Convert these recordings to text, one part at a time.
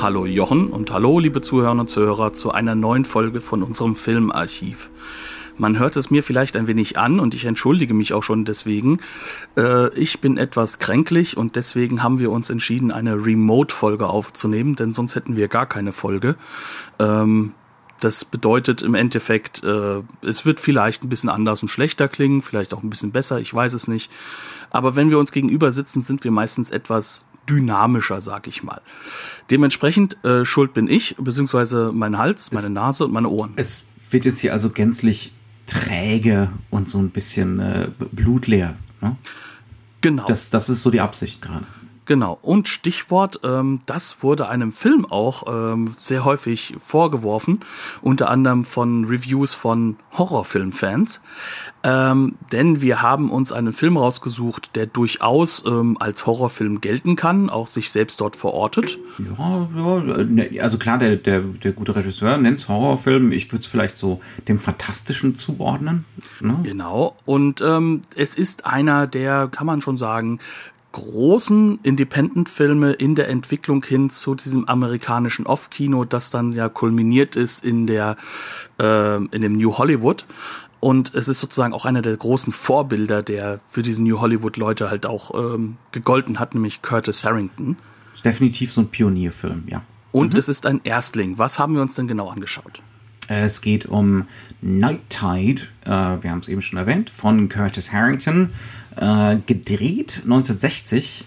Hallo Jochen und hallo liebe Zuhörer und Zuhörer zu einer neuen Folge von unserem Filmarchiv. Man hört es mir vielleicht ein wenig an und ich entschuldige mich auch schon deswegen. Äh, ich bin etwas kränklich und deswegen haben wir uns entschieden, eine Remote-Folge aufzunehmen, denn sonst hätten wir gar keine Folge. Ähm, das bedeutet im Endeffekt, äh, es wird vielleicht ein bisschen anders und schlechter klingen, vielleicht auch ein bisschen besser, ich weiß es nicht. Aber wenn wir uns gegenüber sitzen, sind wir meistens etwas dynamischer, sag ich mal. Dementsprechend äh, schuld bin ich, beziehungsweise mein Hals, meine es, Nase und meine Ohren. Es wird jetzt hier also gänzlich träge und so ein bisschen äh, blutleer. Ne? Genau. Das, das ist so die Absicht gerade. Genau. Und Stichwort, ähm, das wurde einem Film auch ähm, sehr häufig vorgeworfen, unter anderem von Reviews von Horrorfilmfans. Ähm, denn wir haben uns einen Film rausgesucht, der durchaus ähm, als Horrorfilm gelten kann, auch sich selbst dort verortet. Ja, ja ne, also klar, der, der, der gute Regisseur nennt es Horrorfilm. Ich würde es vielleicht so dem Fantastischen zuordnen. Ne? Genau. Und ähm, es ist einer der, kann man schon sagen, großen Independent-Filme in der Entwicklung hin zu diesem amerikanischen Off-Kino, das dann ja kulminiert ist in der äh, in dem New Hollywood. Und es ist sozusagen auch einer der großen Vorbilder, der für diesen New Hollywood-Leute halt auch ähm, gegolten hat, nämlich Curtis Harrington. Ist definitiv so ein Pionierfilm, ja. Und mhm. es ist ein Erstling. Was haben wir uns denn genau angeschaut? Es geht um Night Tide, äh, wir haben es eben schon erwähnt, von Curtis Harrington äh, gedreht 1960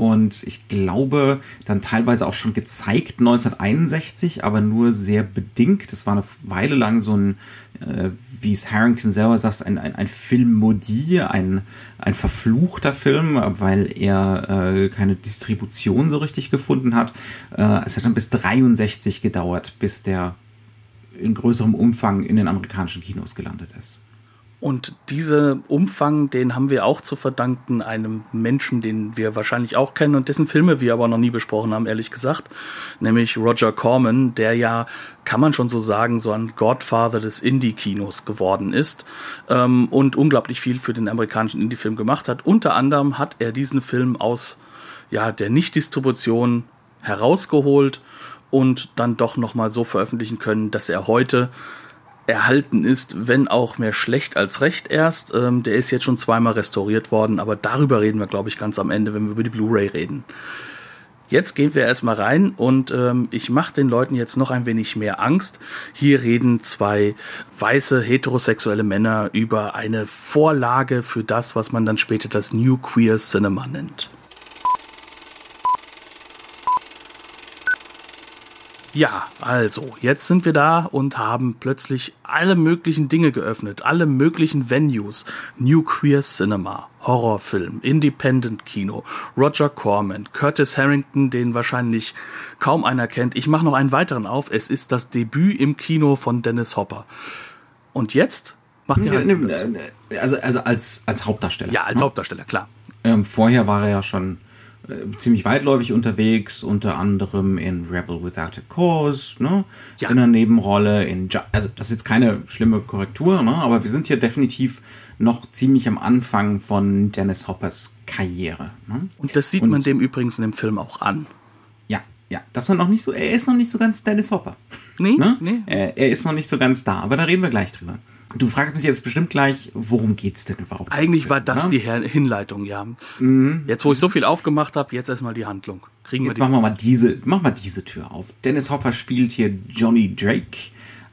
und ich glaube dann teilweise auch schon gezeigt 1961, aber nur sehr bedingt. Das war eine Weile lang so ein, äh, wie es Harrington selber sagt, ein, ein, ein Filmmodie, ein, ein verfluchter Film, weil er äh, keine Distribution so richtig gefunden hat. Äh, es hat dann bis 63 gedauert, bis der in größerem Umfang in den amerikanischen Kinos gelandet ist. Und dieser Umfang, den haben wir auch zu verdanken einem Menschen, den wir wahrscheinlich auch kennen und dessen Filme wir aber noch nie besprochen haben, ehrlich gesagt, nämlich Roger Corman, der ja, kann man schon so sagen, so ein Godfather des Indie-Kinos geworden ist ähm, und unglaublich viel für den amerikanischen Indie-Film gemacht hat. Unter anderem hat er diesen Film aus ja, der Nicht-Distribution herausgeholt und dann doch nochmal so veröffentlichen können, dass er heute erhalten ist, wenn auch mehr schlecht als recht erst. Ähm, der ist jetzt schon zweimal restauriert worden, aber darüber reden wir, glaube ich, ganz am Ende, wenn wir über die Blu-ray reden. Jetzt gehen wir erstmal rein und ähm, ich mache den Leuten jetzt noch ein wenig mehr Angst. Hier reden zwei weiße heterosexuelle Männer über eine Vorlage für das, was man dann später das New Queer Cinema nennt. Ja, also, jetzt sind wir da und haben plötzlich alle möglichen Dinge geöffnet, alle möglichen Venues. New Queer Cinema, Horrorfilm, Independent Kino, Roger Corman, Curtis Harrington, den wahrscheinlich kaum einer kennt. Ich mache noch einen weiteren auf. Es ist das Debüt im Kino von Dennis Hopper. Und jetzt macht er halt äh, also, also als, als Hauptdarsteller. Ja, als ne? Hauptdarsteller, klar. Ähm, vorher war er ja schon äh, ziemlich weitläufig unterwegs, unter anderem in Rebel Without a Cause, ne? Ja. In einer Nebenrolle, in Ju also das ist jetzt keine schlimme Korrektur, ne? Aber wir sind hier definitiv noch ziemlich am Anfang von Dennis Hoppers Karriere. Ne? Und das sieht Und, man dem übrigens in dem Film auch an. Ja, ja, das er noch nicht so, er ist noch nicht so ganz Dennis Hopper. Nee, ne? nee. Er, er ist noch nicht so ganz da, aber da reden wir gleich drüber. Du fragst mich jetzt bestimmt gleich, worum geht's denn überhaupt? Eigentlich war das ne? die Hinleitung, ja. Mhm. Jetzt, wo ich so viel aufgemacht habe, jetzt erstmal die Handlung. Kriegen jetzt wir die machen wir mal diese, machen wir diese Tür auf. Dennis Hopper spielt hier Johnny Drake,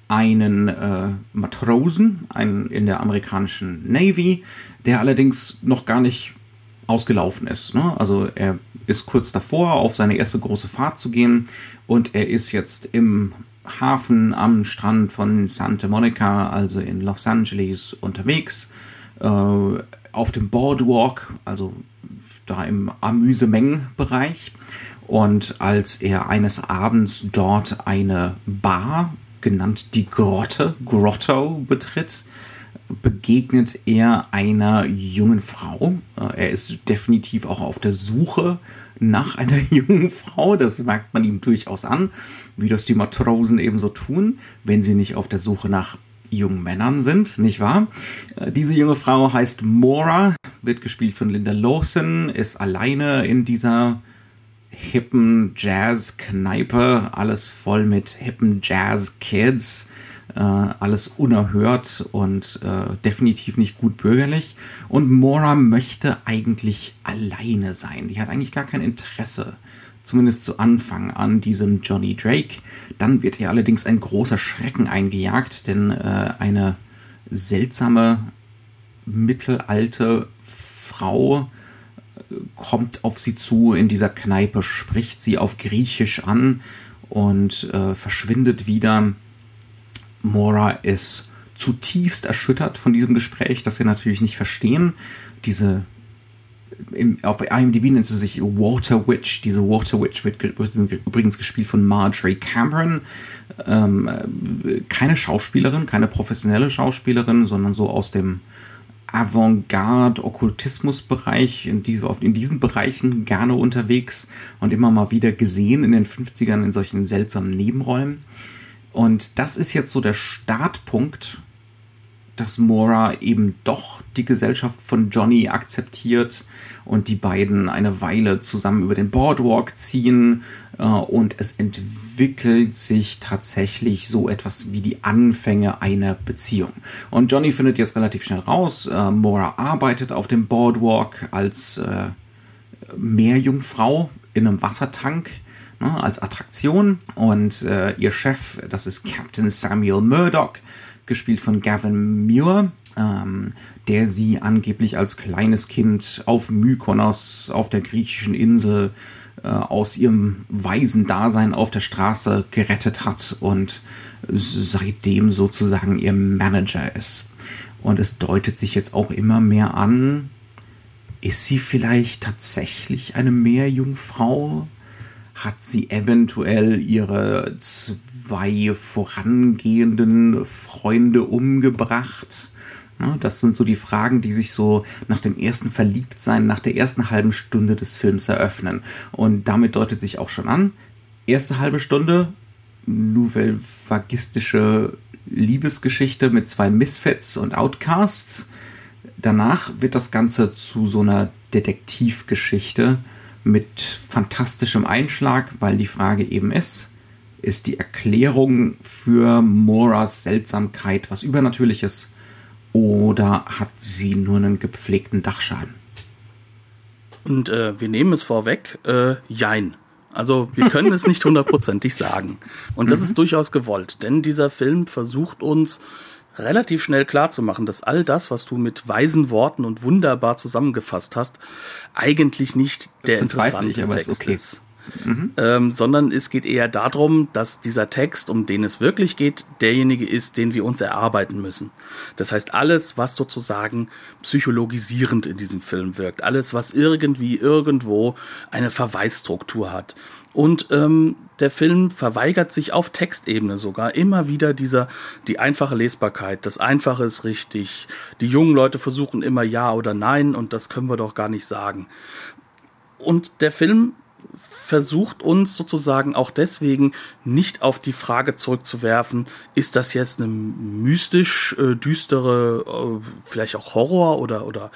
einen äh, Matrosen, einen in der amerikanischen Navy, der allerdings noch gar nicht ausgelaufen ist. Ne? Also er ist kurz davor, auf seine erste große Fahrt zu gehen und er ist jetzt im Hafen am Strand von Santa Monica, also in Los Angeles, unterwegs. Äh, auf dem Boardwalk, also da im Amüsemeng-Bereich. Und als er eines Abends dort eine Bar genannt die Grotte, Grotto betritt, begegnet er einer jungen Frau. Äh, er ist definitiv auch auf der Suche nach einer jungen Frau. Das merkt man ihm durchaus an, wie das die Matrosen ebenso tun, wenn sie nicht auf der Suche nach jungen Männern sind, nicht wahr? Äh, diese junge Frau heißt Mora, wird gespielt von Linda Lawson, ist alleine in dieser hippen Jazz-Kneipe, alles voll mit hippen Jazz-Kids, äh, alles unerhört und äh, definitiv nicht gut bürgerlich. Und Mora möchte eigentlich alleine sein. Die hat eigentlich gar kein Interesse, zumindest zu Anfang, an diesem Johnny Drake. Dann wird ihr allerdings ein großer Schrecken eingejagt, denn äh, eine seltsame mittelalte Frau kommt auf sie zu in dieser Kneipe, spricht sie auf Griechisch an und äh, verschwindet wieder. Mora ist zutiefst erschüttert von diesem Gespräch, das wir natürlich nicht verstehen. Diese im, auf IMDb nennt sie sich Water Witch. Diese Water Witch wird übrigens gespielt von Marjorie Cameron. Ähm, keine Schauspielerin, keine professionelle Schauspielerin, sondern so aus dem Avantgarde-Okkultismus-Bereich, in, die, in diesen Bereichen gerne unterwegs und immer mal wieder gesehen in den 50ern in solchen seltsamen Nebenräumen. Und das ist jetzt so der Startpunkt, dass Mora eben doch die Gesellschaft von Johnny akzeptiert und die beiden eine Weile zusammen über den Boardwalk ziehen äh, und es entwickelt sich tatsächlich so etwas wie die Anfänge einer Beziehung. Und Johnny findet jetzt relativ schnell raus, äh, Mora arbeitet auf dem Boardwalk als äh, Meerjungfrau in einem Wassertank ne, als Attraktion und äh, ihr Chef, das ist Captain Samuel Murdoch, gespielt von Gavin Muir, ähm, der sie angeblich als kleines Kind auf Mykonos, auf der griechischen Insel, äh, aus ihrem weisen Dasein auf der Straße gerettet hat und seitdem sozusagen ihr Manager ist. Und es deutet sich jetzt auch immer mehr an, ist sie vielleicht tatsächlich eine Meerjungfrau? Hat sie eventuell ihre zwei vorangehenden Freunde umgebracht? Das sind so die Fragen, die sich so nach dem ersten Verliebtsein, nach der ersten halben Stunde des Films eröffnen. Und damit deutet sich auch schon an, erste halbe Stunde, nouvelle vagistische Liebesgeschichte mit zwei Misfits und Outcasts. Danach wird das Ganze zu so einer Detektivgeschichte mit fantastischem Einschlag, weil die Frage eben ist, ist die Erklärung für Moras Seltsamkeit was Übernatürliches oder hat sie nur einen gepflegten Dachschaden? Und äh, wir nehmen es vorweg, äh, jein. Also wir können es nicht hundertprozentig sagen. Und das mhm. ist durchaus gewollt, denn dieser Film versucht uns relativ schnell klarzumachen, dass all das, was du mit weisen Worten und wunderbar zusammengefasst hast, eigentlich nicht der interessante ich, Text ist. Okay. ist. Mhm. Ähm, sondern es geht eher darum, dass dieser Text, um den es wirklich geht, derjenige ist, den wir uns erarbeiten müssen. Das heißt, alles, was sozusagen psychologisierend in diesem Film wirkt, alles, was irgendwie irgendwo eine Verweisstruktur hat. Und ähm, der Film verweigert sich auf Textebene sogar immer wieder dieser, die einfache Lesbarkeit. Das Einfache ist richtig. Die jungen Leute versuchen immer Ja oder Nein und das können wir doch gar nicht sagen. Und der Film versucht uns sozusagen auch deswegen nicht auf die Frage zurückzuwerfen, ist das jetzt eine mystisch äh, düstere, äh, vielleicht auch Horror- oder, oder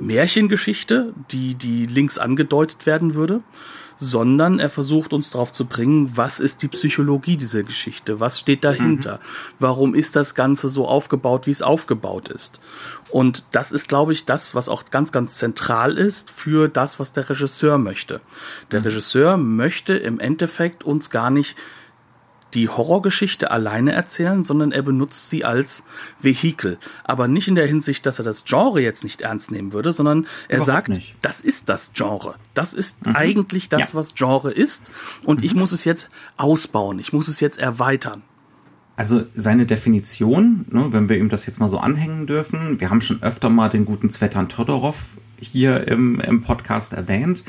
Märchengeschichte, die, die links angedeutet werden würde, sondern er versucht uns darauf zu bringen, was ist die Psychologie dieser Geschichte, was steht dahinter, mhm. warum ist das Ganze so aufgebaut, wie es aufgebaut ist. Und das ist, glaube ich, das, was auch ganz, ganz zentral ist für das, was der Regisseur möchte. Der mhm. Regisseur möchte im Endeffekt uns gar nicht die Horrorgeschichte alleine erzählen, sondern er benutzt sie als Vehikel. Aber nicht in der Hinsicht, dass er das Genre jetzt nicht ernst nehmen würde, sondern er Überhaupt sagt, nicht. das ist das Genre. Das ist mhm. eigentlich das, ja. was Genre ist. Und mhm. ich muss es jetzt ausbauen. Ich muss es jetzt erweitern. Also seine Definition, ne, wenn wir ihm das jetzt mal so anhängen dürfen, wir haben schon öfter mal den guten Zvetan Todorov hier im, im Podcast erwähnt.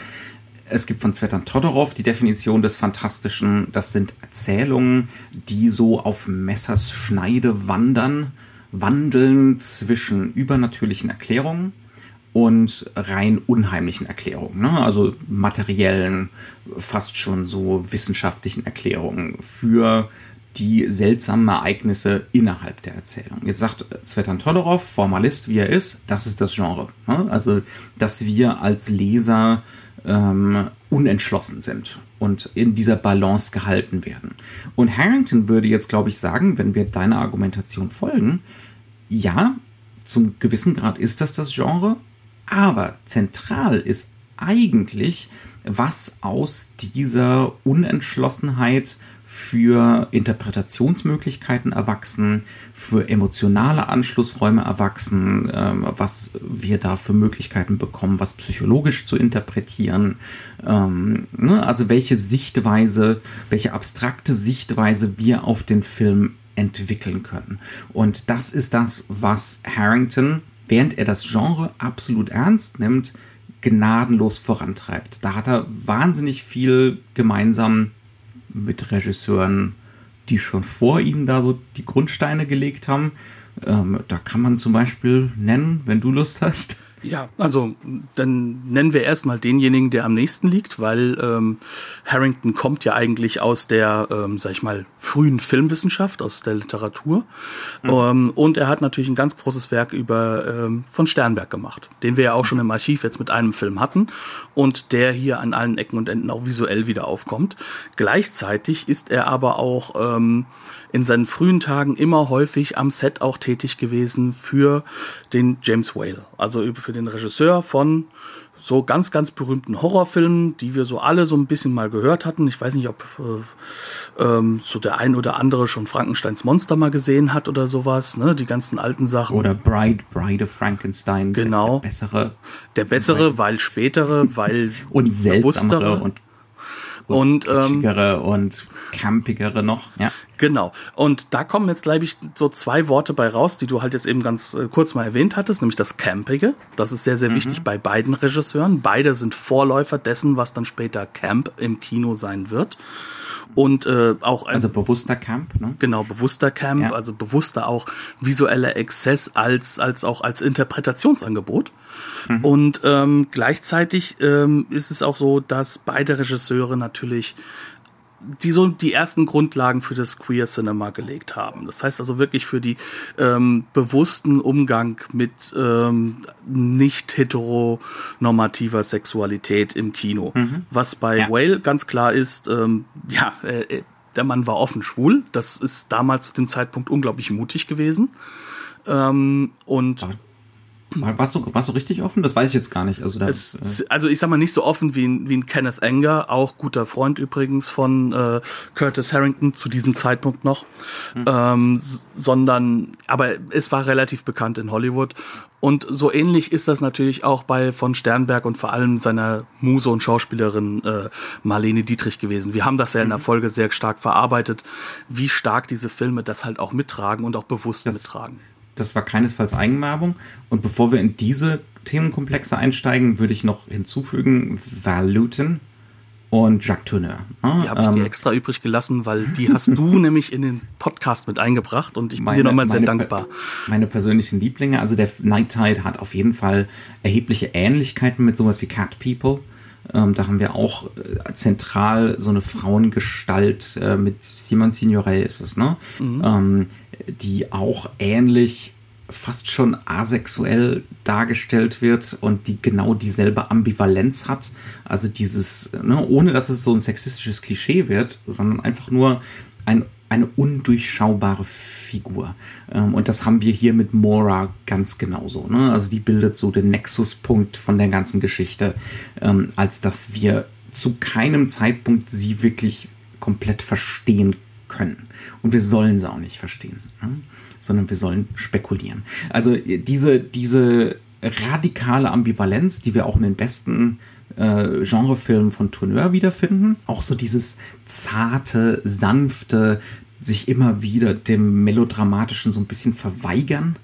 Es gibt von Zvetan Todorov die Definition des Fantastischen. Das sind Erzählungen, die so auf Messers Schneide wandern, wandeln zwischen übernatürlichen Erklärungen und rein unheimlichen Erklärungen, ne? also materiellen, fast schon so wissenschaftlichen Erklärungen für die seltsamen Ereignisse innerhalb der Erzählung. Jetzt sagt Svetan Todorov, Formalist wie er ist, das ist das Genre. Ne? Also, dass wir als Leser ähm, unentschlossen sind und in dieser Balance gehalten werden. Und Harrington würde jetzt, glaube ich, sagen, wenn wir deiner Argumentation folgen, ja, zum gewissen Grad ist das das Genre, aber zentral ist eigentlich, was aus dieser Unentschlossenheit für Interpretationsmöglichkeiten erwachsen, für emotionale Anschlussräume erwachsen, ähm, was wir da für Möglichkeiten bekommen, was psychologisch zu interpretieren. Ähm, ne? Also welche Sichtweise, welche abstrakte Sichtweise wir auf den Film entwickeln können. Und das ist das, was Harrington, während er das Genre absolut ernst nimmt, gnadenlos vorantreibt. Da hat er wahnsinnig viel gemeinsam mit Regisseuren, die schon vor ihm da so die Grundsteine gelegt haben. Ähm, da kann man zum Beispiel nennen, wenn du Lust hast. Ja, also dann nennen wir erstmal denjenigen, der am nächsten liegt, weil ähm, Harrington kommt ja eigentlich aus der, ähm, sag ich mal, frühen Filmwissenschaft, aus der Literatur. Mhm. Ähm, und er hat natürlich ein ganz großes Werk über ähm, von Sternberg gemacht, den wir ja auch schon im Archiv jetzt mit einem Film hatten und der hier an allen Ecken und Enden auch visuell wieder aufkommt. Gleichzeitig ist er aber auch ähm, in seinen frühen Tagen immer häufig am Set auch tätig gewesen für den James Whale, also für den Regisseur von so ganz, ganz berühmten Horrorfilmen, die wir so alle so ein bisschen mal gehört hatten. Ich weiß nicht, ob äh, ähm, so der ein oder andere schon Frankensteins Monster mal gesehen hat oder sowas, ne? Die ganzen alten Sachen. Oder Bride, Bride of Frankenstein. Genau. Der, der bessere. Der bessere, weil spätere, weil und seltsamere und und ähm, und campigere noch, ja. Genau. Und da kommen jetzt, glaube ich, so zwei Worte bei raus, die du halt jetzt eben ganz äh, kurz mal erwähnt hattest, nämlich das Campige. Das ist sehr, sehr mhm. wichtig bei beiden Regisseuren. Beide sind Vorläufer dessen, was dann später Camp im Kino sein wird und äh, auch ein, also bewusster Camp, ne? Genau, bewusster Camp, ja. also bewusster auch visueller Exzess als als auch als Interpretationsangebot. Mhm. Und ähm, gleichzeitig ähm, ist es auch so, dass beide Regisseure natürlich die so die ersten Grundlagen für das Queer Cinema gelegt haben. Das heißt also wirklich für die ähm, bewussten Umgang mit ähm, nicht heteronormativer Sexualität im Kino. Mhm. Was bei ja. Whale ganz klar ist, ähm, ja, äh, der Mann war offen schwul. Das ist damals zu dem Zeitpunkt unglaublich mutig gewesen. Ähm, und warst du, warst du richtig offen? Das weiß ich jetzt gar nicht. Also, da, es, äh also ich sag mal nicht so offen wie ein, wie ein Kenneth Anger, auch guter Freund übrigens von äh, Curtis Harrington zu diesem Zeitpunkt noch, mhm. ähm, sondern aber es war relativ bekannt in Hollywood und so ähnlich ist das natürlich auch bei von Sternberg und vor allem seiner Muse und Schauspielerin äh, Marlene Dietrich gewesen. Wir haben das ja in der mhm. Folge sehr stark verarbeitet, wie stark diese Filme das halt auch mittragen und auch bewusst das, mittragen das war keinesfalls Eigenwerbung. Und bevor wir in diese Themenkomplexe einsteigen, würde ich noch hinzufügen Val Luton und Jacques Tourneur. Ah, die habe ich ähm, dir extra übrig gelassen, weil die hast du nämlich in den Podcast mit eingebracht und ich bin meine, dir nochmal sehr dankbar. Meine persönlichen Lieblinge, also der Night Tide hat auf jeden Fall erhebliche Ähnlichkeiten mit sowas wie Cat People. Ähm, da haben wir auch äh, zentral so eine Frauengestalt äh, mit Simon Signoret ist es, ne? Mhm. Ähm, die auch ähnlich fast schon asexuell dargestellt wird und die genau dieselbe Ambivalenz hat. Also dieses, ne, ohne dass es so ein sexistisches Klischee wird, sondern einfach nur ein, eine undurchschaubare Figur. Ähm, und das haben wir hier mit Mora ganz genauso. Ne? Also die bildet so den Nexuspunkt von der ganzen Geschichte, ähm, als dass wir zu keinem Zeitpunkt sie wirklich komplett verstehen können. Und wir sollen sie auch nicht verstehen, ne? sondern wir sollen spekulieren. Also diese, diese radikale Ambivalenz, die wir auch in den besten äh, Genrefilmen von Tourneur wiederfinden, auch so dieses zarte, sanfte, sich immer wieder dem Melodramatischen so ein bisschen verweigern.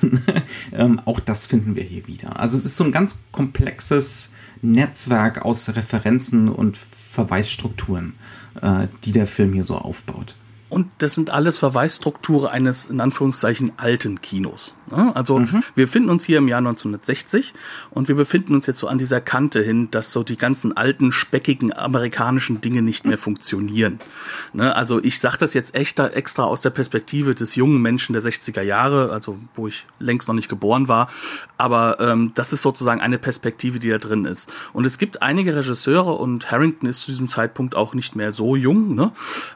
ähm, auch das finden wir hier wieder. Also es ist so ein ganz komplexes Netzwerk aus Referenzen und Verweisstrukturen, äh, die der Film hier so aufbaut. Und das sind alles Verweisstrukturen eines, in Anführungszeichen, alten Kinos. Also mhm. wir befinden uns hier im Jahr 1960 und wir befinden uns jetzt so an dieser Kante hin, dass so die ganzen alten, speckigen amerikanischen Dinge nicht mehr funktionieren. Ne? Also ich sage das jetzt echt extra aus der Perspektive des jungen Menschen der 60er Jahre, also wo ich längst noch nicht geboren war. Aber ähm, das ist sozusagen eine Perspektive, die da drin ist. Und es gibt einige Regisseure und Harrington ist zu diesem Zeitpunkt auch nicht mehr so jung, ne?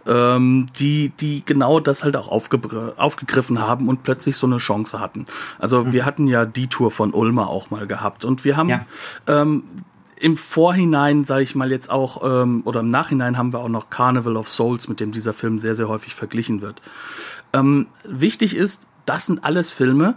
ähm, die die, genau das halt auch aufge aufgegriffen haben und plötzlich so eine Chance hatten. Also mhm. wir hatten ja die Tour von Ulmer auch mal gehabt und wir haben ja. ähm, im Vorhinein, sage ich mal jetzt auch, ähm, oder im Nachhinein haben wir auch noch Carnival of Souls, mit dem dieser Film sehr, sehr häufig verglichen wird. Ähm, wichtig ist, das sind alles Filme,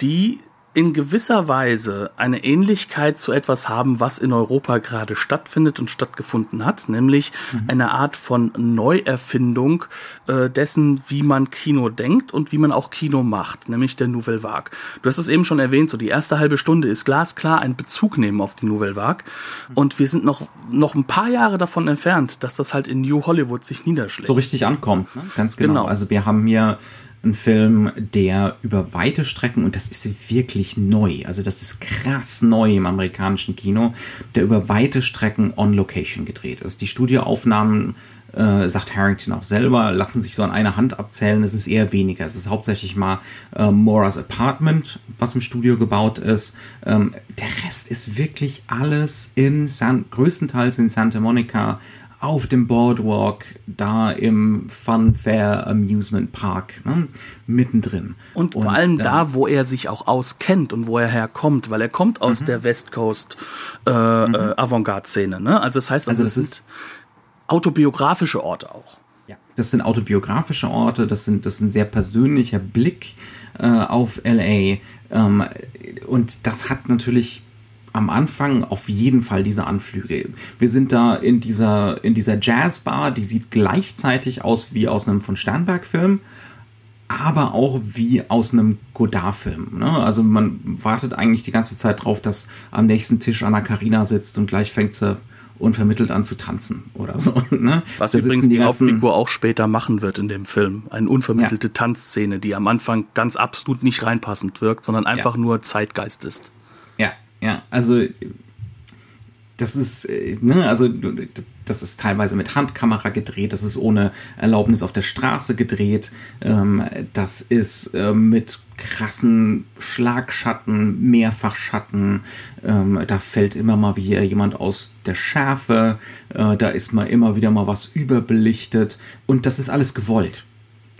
die in gewisser Weise eine Ähnlichkeit zu etwas haben, was in Europa gerade stattfindet und stattgefunden hat, nämlich mhm. eine Art von Neuerfindung äh, dessen, wie man Kino denkt und wie man auch Kino macht, nämlich der Nouvelle Vague. Du hast es eben schon erwähnt, so die erste halbe Stunde ist glasklar ein Bezug nehmen auf die Nouvelle Vague mhm. und wir sind noch, noch ein paar Jahre davon entfernt, dass das halt in New Hollywood sich niederschlägt. So richtig ankommt, ne? ganz genau. genau. Also wir haben hier ein Film, der über weite Strecken, und das ist wirklich neu, also das ist krass neu im amerikanischen Kino, der über weite Strecken on Location gedreht ist. Die Studioaufnahmen, äh, sagt Harrington auch selber, lassen sich so an einer Hand abzählen. Es ist eher weniger. Es ist hauptsächlich mal äh, Moras Apartment, was im Studio gebaut ist. Ähm, der Rest ist wirklich alles in San, größtenteils in Santa Monica auf dem Boardwalk, da im Funfair Amusement Park, ne, mittendrin. Und, und vor allem äh, da, wo er sich auch auskennt und wo er herkommt, weil er kommt aus mhm. der West Coast äh, mhm. äh, Avantgarde-Szene. Ne? Also das heißt, also, also das, das sind autobiografische Orte auch. Ja, das sind autobiografische Orte, das sind das ist ein sehr persönlicher Blick äh, auf LA. Ähm, und das hat natürlich am Anfang auf jeden Fall diese Anflüge. Wir sind da in dieser, in dieser Jazzbar, die sieht gleichzeitig aus wie aus einem von Sternberg-Film, aber auch wie aus einem Godard-Film. Ne? Also man wartet eigentlich die ganze Zeit drauf, dass am nächsten Tisch Anna Karina sitzt und gleich fängt sie unvermittelt an zu tanzen oder so. Ne? Was da übrigens die, die Hauptfigur auch später machen wird in dem Film. Eine unvermittelte ja. Tanzszene, die am Anfang ganz absolut nicht reinpassend wirkt, sondern einfach ja. nur Zeitgeist ist. Ja, also das ist, äh, ne, also das ist teilweise mit Handkamera gedreht, das ist ohne Erlaubnis auf der Straße gedreht, ähm, das ist äh, mit krassen Schlagschatten, Mehrfachschatten, ähm, da fällt immer mal wieder jemand aus der Schärfe, äh, da ist mal immer wieder mal was überbelichtet. Und das ist alles gewollt.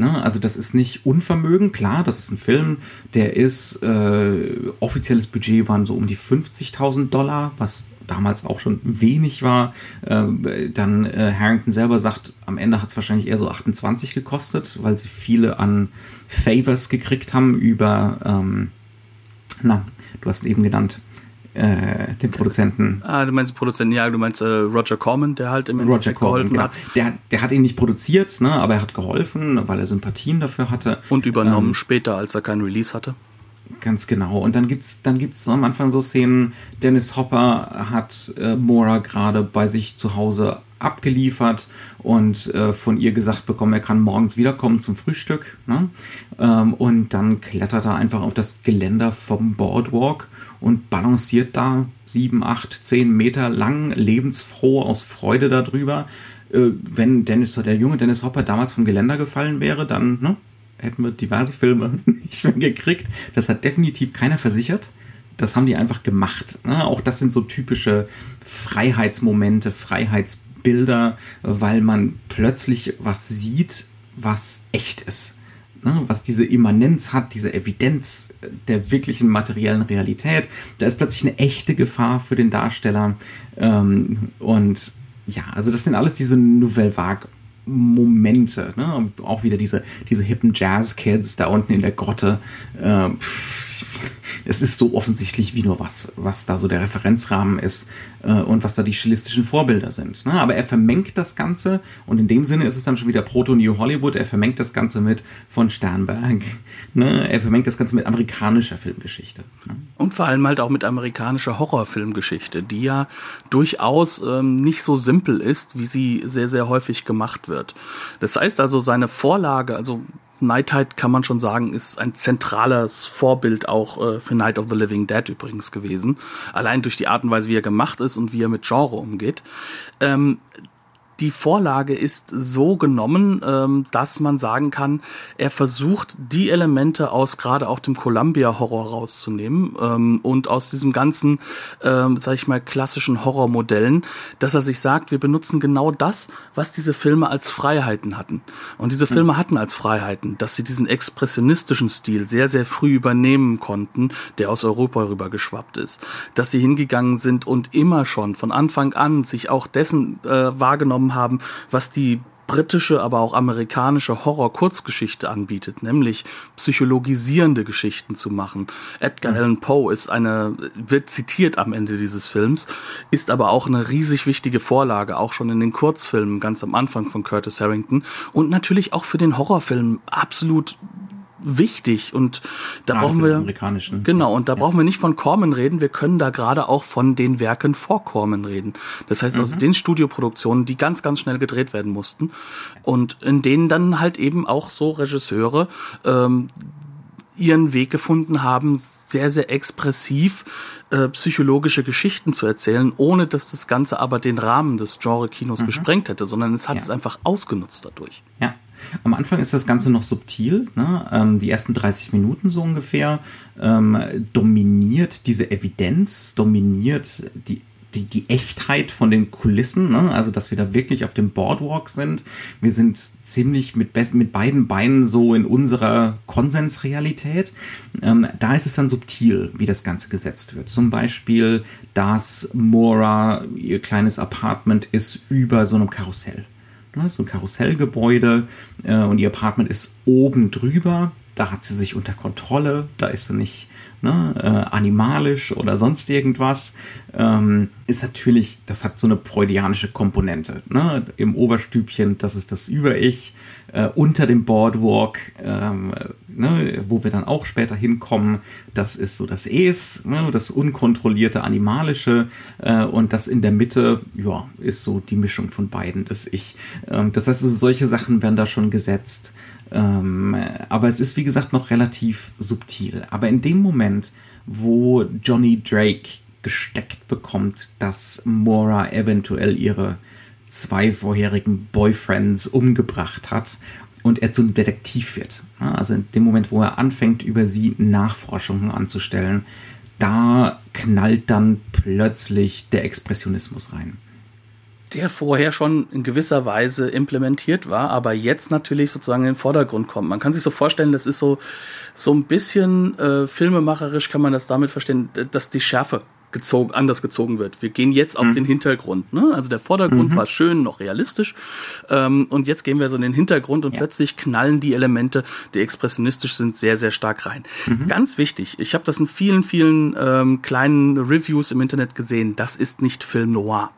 Ne? Also das ist nicht Unvermögen, klar, das ist ein Film, der ist, äh, offizielles Budget waren so um die 50.000 Dollar, was damals auch schon wenig war. Äh, dann äh, Harrington selber sagt, am Ende hat es wahrscheinlich eher so 28 gekostet, weil sie viele an Favors gekriegt haben über, ähm, na, du hast eben genannt, äh, den Produzenten. Ah, du meinst Produzenten, ja, du meinst äh, Roger Corman, der halt im Roger Corman, geholfen genau. hat. Der, der hat ihn nicht produziert, ne, aber er hat geholfen, weil er Sympathien dafür hatte. Und übernommen ähm, später, als er kein Release hatte. Ganz genau. Und dann gibt's dann gibt's so am Anfang so Szenen. Dennis Hopper hat äh, Mora gerade bei sich zu Hause abgeliefert und äh, von ihr gesagt bekommen, er kann morgens wiederkommen zum Frühstück. Ne? Ähm, und dann klettert er einfach auf das Geländer vom Boardwalk und balanciert da sieben, acht, zehn Meter lang lebensfroh aus Freude darüber. Äh, wenn Dennis, der junge Dennis Hopper damals vom Geländer gefallen wäre, dann ne, hätten wir diverse Filme nicht mehr gekriegt. Das hat definitiv keiner versichert. Das haben die einfach gemacht. Ne? Auch das sind so typische Freiheitsmomente, Freiheitsbilder, weil man plötzlich was sieht, was echt ist ne, was diese Immanenz hat, diese Evidenz der wirklichen materiellen Realität. Da ist plötzlich eine echte Gefahr für den Darsteller. Ähm, und ja, also das sind alles diese Nouvelle Vague Momente, ne? auch wieder diese, diese hippen Jazz-Kids da unten in der Grotte. Äh, es ist so offensichtlich wie nur was, was da so der Referenzrahmen ist äh, und was da die stilistischen Vorbilder sind. Ne? Aber er vermengt das Ganze und in dem Sinne ist es dann schon wieder Proto-New Hollywood. Er vermengt das Ganze mit von Sternberg. Ne? Er vermengt das Ganze mit amerikanischer Filmgeschichte. Ne? Und vor allem halt auch mit amerikanischer Horrorfilmgeschichte, die ja durchaus ähm, nicht so simpel ist, wie sie sehr, sehr häufig gemacht wird. Das heißt also, seine Vorlage, also Night kann man schon sagen, ist ein zentrales Vorbild auch äh, für Night of the Living Dead übrigens gewesen. Allein durch die Art und Weise, wie er gemacht ist und wie er mit Genre umgeht. Ähm, die Vorlage ist so genommen, ähm, dass man sagen kann, er versucht, die Elemente aus gerade auch dem Columbia-Horror rauszunehmen ähm, und aus diesem ganzen, ähm, sag ich mal, klassischen Horrormodellen, dass er sich sagt, wir benutzen genau das, was diese Filme als Freiheiten hatten. Und diese Filme hatten als Freiheiten, dass sie diesen expressionistischen Stil sehr, sehr früh übernehmen konnten, der aus Europa rübergeschwappt ist. Dass sie hingegangen sind und immer schon von Anfang an sich auch dessen äh, wahrgenommen haben, was die britische, aber auch amerikanische Horror-Kurzgeschichte anbietet, nämlich psychologisierende Geschichten zu machen. Edgar Allan Poe ist eine, wird zitiert am Ende dieses Films, ist aber auch eine riesig wichtige Vorlage, auch schon in den Kurzfilmen ganz am Anfang von Curtis Harrington und natürlich auch für den Horrorfilm absolut wichtig und da ja, brauchen wir amerikanischen. genau und da ja. brauchen wir nicht von Corman reden, wir können da gerade auch von den Werken vor Corman reden. Das heißt also mhm. den Studioproduktionen, die ganz ganz schnell gedreht werden mussten und in denen dann halt eben auch so Regisseure ähm, ihren Weg gefunden haben, sehr sehr expressiv äh, psychologische Geschichten zu erzählen, ohne dass das Ganze aber den Rahmen des Genre-Kinos mhm. gesprengt hätte, sondern es hat ja. es einfach ausgenutzt dadurch. Ja. Am Anfang ist das Ganze noch subtil. Ne? Ähm, die ersten 30 Minuten so ungefähr ähm, dominiert diese Evidenz, dominiert die die, die Echtheit von den Kulissen, ne? also dass wir da wirklich auf dem Boardwalk sind. Wir sind ziemlich mit, mit beiden Beinen so in unserer Konsensrealität. Ähm, da ist es dann subtil, wie das Ganze gesetzt wird. Zum Beispiel, dass Mora ihr kleines Apartment ist über so einem Karussell. Ne, so ein Karussellgebäude äh, und ihr Apartment ist oben drüber. Da hat sie sich unter Kontrolle. Da ist sie nicht ne, äh, animalisch oder sonst irgendwas. Ähm, ist natürlich, das hat so eine freudianische Komponente. Ne? Im Oberstübchen, das ist das Über-Ich. Äh, unter dem Boardwalk, ähm, ne, wo wir dann auch später hinkommen, das ist so das Es, ne, das unkontrollierte Animalische. Äh, und das in der Mitte, ja, ist so die Mischung von beiden, das Ich. Ähm, das heißt, solche Sachen werden da schon gesetzt. Ähm, aber es ist, wie gesagt, noch relativ subtil. Aber in dem Moment, wo Johnny Drake gesteckt bekommt, dass Mora eventuell ihre zwei vorherigen Boyfriends umgebracht hat und er zum Detektiv wird. Also in dem Moment, wo er anfängt, über sie Nachforschungen anzustellen, da knallt dann plötzlich der Expressionismus rein der vorher schon in gewisser Weise implementiert war, aber jetzt natürlich sozusagen in den Vordergrund kommt. Man kann sich so vorstellen, das ist so, so ein bisschen äh, filmemacherisch kann man das damit verstehen, dass die Schärfe gezogen, anders gezogen wird. Wir gehen jetzt auf mhm. den Hintergrund. Ne? Also der Vordergrund mhm. war schön, noch realistisch. Ähm, und jetzt gehen wir so in den Hintergrund und ja. plötzlich knallen die Elemente, die expressionistisch sind, sehr, sehr stark rein. Mhm. Ganz wichtig, ich habe das in vielen, vielen ähm, kleinen Reviews im Internet gesehen, das ist nicht Film Noir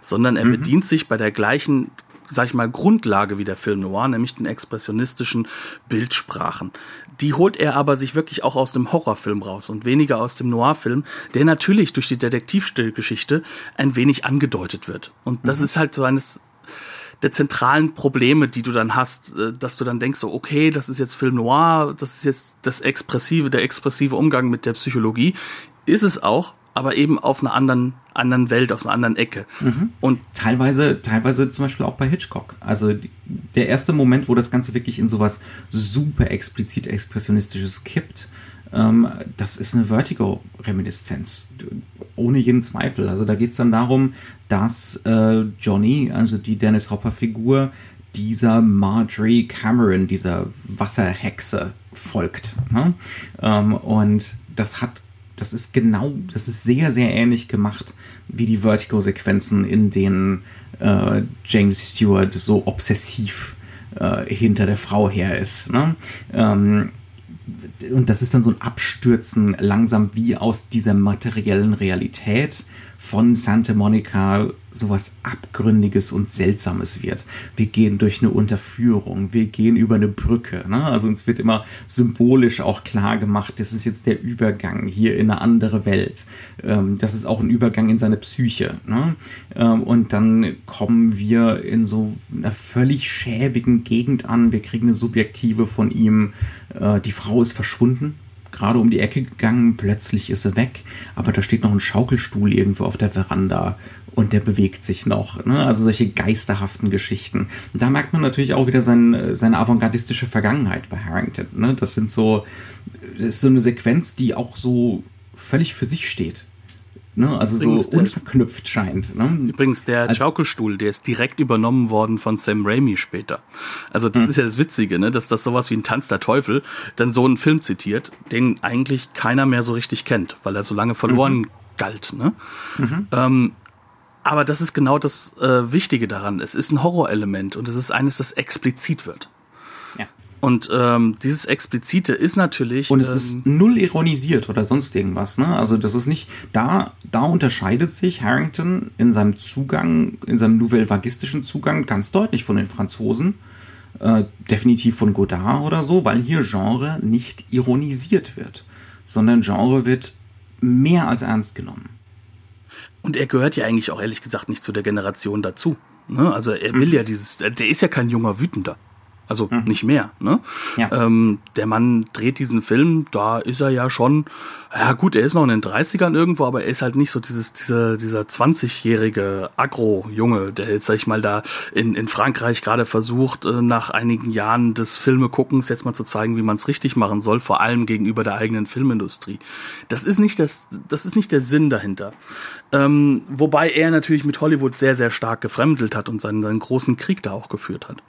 sondern er mhm. bedient sich bei der gleichen sag ich mal, Grundlage wie der Film Noir, nämlich den expressionistischen Bildsprachen. Die holt er aber sich wirklich auch aus dem Horrorfilm raus und weniger aus dem Noirfilm, der natürlich durch die Detektivgeschichte ein wenig angedeutet wird. Und das mhm. ist halt so eines der zentralen Probleme, die du dann hast, äh, dass du dann denkst, so, okay, das ist jetzt Film Noir, das ist jetzt das expressive, der expressive Umgang mit der Psychologie. Ist es auch, aber eben auf einer anderen, anderen Welt, aus einer anderen Ecke. Mhm. Und teilweise, teilweise zum Beispiel auch bei Hitchcock. Also der erste Moment, wo das Ganze wirklich in sowas super explizit Expressionistisches kippt, ähm, das ist eine Vertigo-Reminiszenz. Ohne jeden Zweifel. Also da geht es dann darum, dass äh, Johnny, also die Dennis Hopper-Figur, dieser Marjorie Cameron, dieser Wasserhexe, folgt. Ne? Ähm, und das hat das ist genau, das ist sehr, sehr ähnlich gemacht wie die Vertigo-Sequenzen, in denen äh, James Stewart so obsessiv äh, hinter der Frau her ist. Ne? Ähm, und das ist dann so ein Abstürzen langsam wie aus dieser materiellen Realität von Santa Monica sowas Abgründiges und Seltsames wird. Wir gehen durch eine Unterführung, wir gehen über eine Brücke. Ne? Also uns wird immer symbolisch auch klar gemacht, das ist jetzt der Übergang hier in eine andere Welt. Ähm, das ist auch ein Übergang in seine Psyche. Ne? Ähm, und dann kommen wir in so einer völlig schäbigen Gegend an. Wir kriegen eine Subjektive von ihm. Äh, die Frau ist verschwunden gerade um die Ecke gegangen, plötzlich ist sie weg, aber da steht noch ein Schaukelstuhl irgendwo auf der Veranda und der bewegt sich noch. Ne? Also solche geisterhaften Geschichten. Und da merkt man natürlich auch wieder sein, seine avantgardistische Vergangenheit bei Harrington. Ne? Das sind so, das ist so eine Sequenz, die auch so völlig für sich steht. Ne? Also übrigens so unverknüpft scheint. Ne? Übrigens, der also, Schaukelstuhl, der ist direkt übernommen worden von Sam Raimi später. Also das hm. ist ja das Witzige, ne? dass das sowas wie ein Tanz der Teufel dann so einen Film zitiert, den eigentlich keiner mehr so richtig kennt, weil er so lange verloren mhm. galt. Ne? Mhm. Ähm, aber das ist genau das äh, Wichtige daran. Es ist ein Horrorelement und es ist eines, das explizit wird. Und ähm, dieses Explizite ist natürlich. Und es ähm, ist null ironisiert oder sonst irgendwas, ne? Also das ist nicht, da, da unterscheidet sich Harrington in seinem Zugang, in seinem nouvelle-vagistischen Zugang ganz deutlich von den Franzosen. Äh, definitiv von Godard oder so, weil hier Genre nicht ironisiert wird, sondern Genre wird mehr als ernst genommen. Und er gehört ja eigentlich auch ehrlich gesagt nicht zu der Generation dazu. Ne? Also er will mhm. ja dieses, der ist ja kein junger Wütender. Also mhm. nicht mehr. Ne? Ja. Ähm, der Mann dreht diesen Film, da ist er ja schon, ja gut, er ist noch in den 30ern irgendwo, aber er ist halt nicht so dieses, dieser, dieser 20-jährige Agro-Junge, der jetzt, sag ich mal, da in, in Frankreich gerade versucht, äh, nach einigen Jahren des Filmeguckens jetzt mal zu zeigen, wie man es richtig machen soll, vor allem gegenüber der eigenen Filmindustrie. Das ist nicht das, das ist nicht der Sinn dahinter. Ähm, wobei er natürlich mit Hollywood sehr, sehr stark gefremdelt hat und seinen, seinen großen Krieg da auch geführt hat.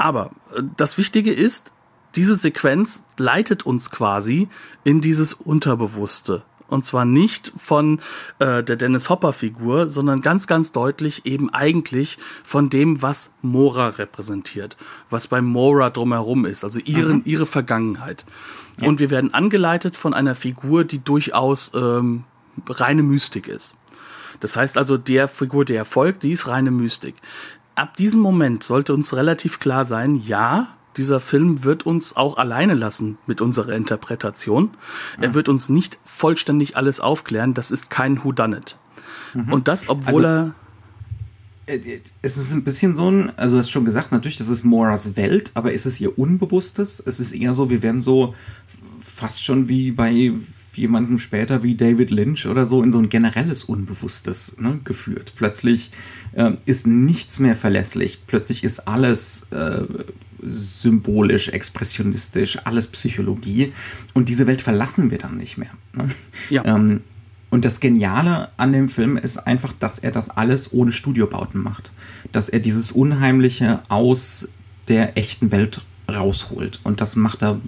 Aber äh, das Wichtige ist, diese Sequenz leitet uns quasi in dieses Unterbewusste. Und zwar nicht von äh, der Dennis Hopper-Figur, sondern ganz, ganz deutlich eben eigentlich von dem, was Mora repräsentiert, was bei Mora drumherum ist, also ihren, mhm. ihre Vergangenheit. Ja. Und wir werden angeleitet von einer Figur, die durchaus ähm, reine Mystik ist. Das heißt also, der Figur, der folgt, die ist reine Mystik ab diesem Moment sollte uns relativ klar sein, ja, dieser Film wird uns auch alleine lassen mit unserer Interpretation. Ja. Er wird uns nicht vollständig alles aufklären. Das ist kein Whodunit. Mhm. Und das, obwohl also, er. Äh, es ist ein bisschen so ein, also du hast schon gesagt, natürlich, das ist Moras Welt, aber ist es ihr Unbewusstes? Es ist eher so, wir werden so fast schon wie bei jemandem später wie David Lynch oder so in so ein generelles Unbewusstes ne, geführt. Plötzlich äh, ist nichts mehr verlässlich. Plötzlich ist alles äh, symbolisch, expressionistisch, alles Psychologie. Und diese Welt verlassen wir dann nicht mehr. Ne? Ja. Ähm, und das Geniale an dem Film ist einfach, dass er das alles ohne Studiobauten macht. Dass er dieses Unheimliche aus der echten Welt rausholt. Und das macht er,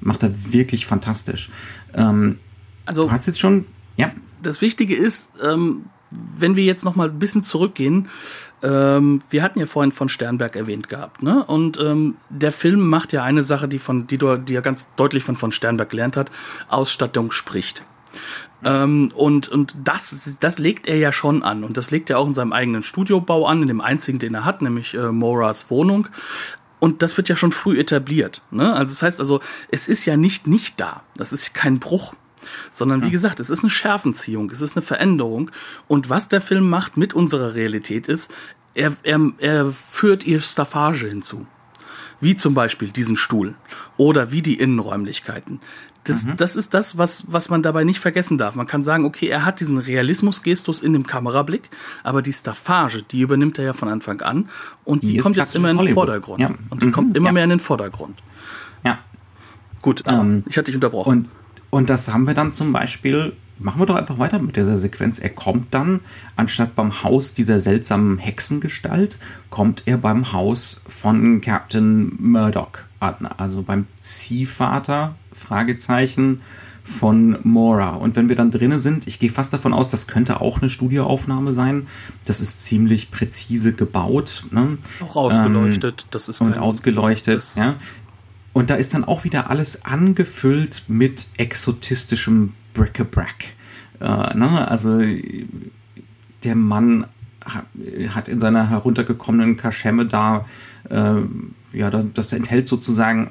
macht er wirklich fantastisch. Ähm, also, du hast jetzt schon, ja. Das Wichtige ist, ähm, wenn wir jetzt noch mal ein bisschen zurückgehen, ähm, wir hatten ja vorhin von Sternberg erwähnt gehabt, ne? Und ähm, der Film macht ja eine Sache, die von, die, die er ganz deutlich von von Sternberg gelernt hat: Ausstattung spricht. Ähm, und und das, das legt er ja schon an. Und das legt er auch in seinem eigenen Studiobau an, in dem einzigen, den er hat, nämlich äh, Moras Wohnung. Und das wird ja schon früh etabliert. Ne? Also das heißt also, es ist ja nicht nicht da. Das ist kein Bruch sondern wie gesagt, es ist eine Schärfenziehung, es ist eine Veränderung. Und was der Film macht mit unserer Realität ist, er, er, er führt ihr Staffage hinzu. Wie zum Beispiel diesen Stuhl oder wie die Innenräumlichkeiten. Das, mhm. das ist das, was, was man dabei nicht vergessen darf. Man kann sagen, okay, er hat diesen Realismusgestus in dem Kamerablick, aber die Staffage, die übernimmt er ja von Anfang an und die, die kommt jetzt immer in den Vordergrund. Ja. Und die mhm. kommt immer ja. mehr in den Vordergrund. Ja. Gut, ähm, ich hatte dich unterbrochen. Und und das haben wir dann zum Beispiel, machen wir doch einfach weiter mit dieser Sequenz. Er kommt dann, anstatt beim Haus dieser seltsamen Hexengestalt, kommt er beim Haus von Captain Murdoch an. Also beim Ziehvater, Fragezeichen, von Mora. Und wenn wir dann drinnen sind, ich gehe fast davon aus, das könnte auch eine Studioaufnahme sein. Das ist ziemlich präzise gebaut. Ne? Auch ausgeleuchtet. Ähm, das ist und ausgeleuchtet. Ja. Und da ist dann auch wieder alles angefüllt mit exotistischem Bric-a-Brac. Äh, ne? Also der Mann hat in seiner heruntergekommenen Kaschemme da, äh, ja, das enthält sozusagen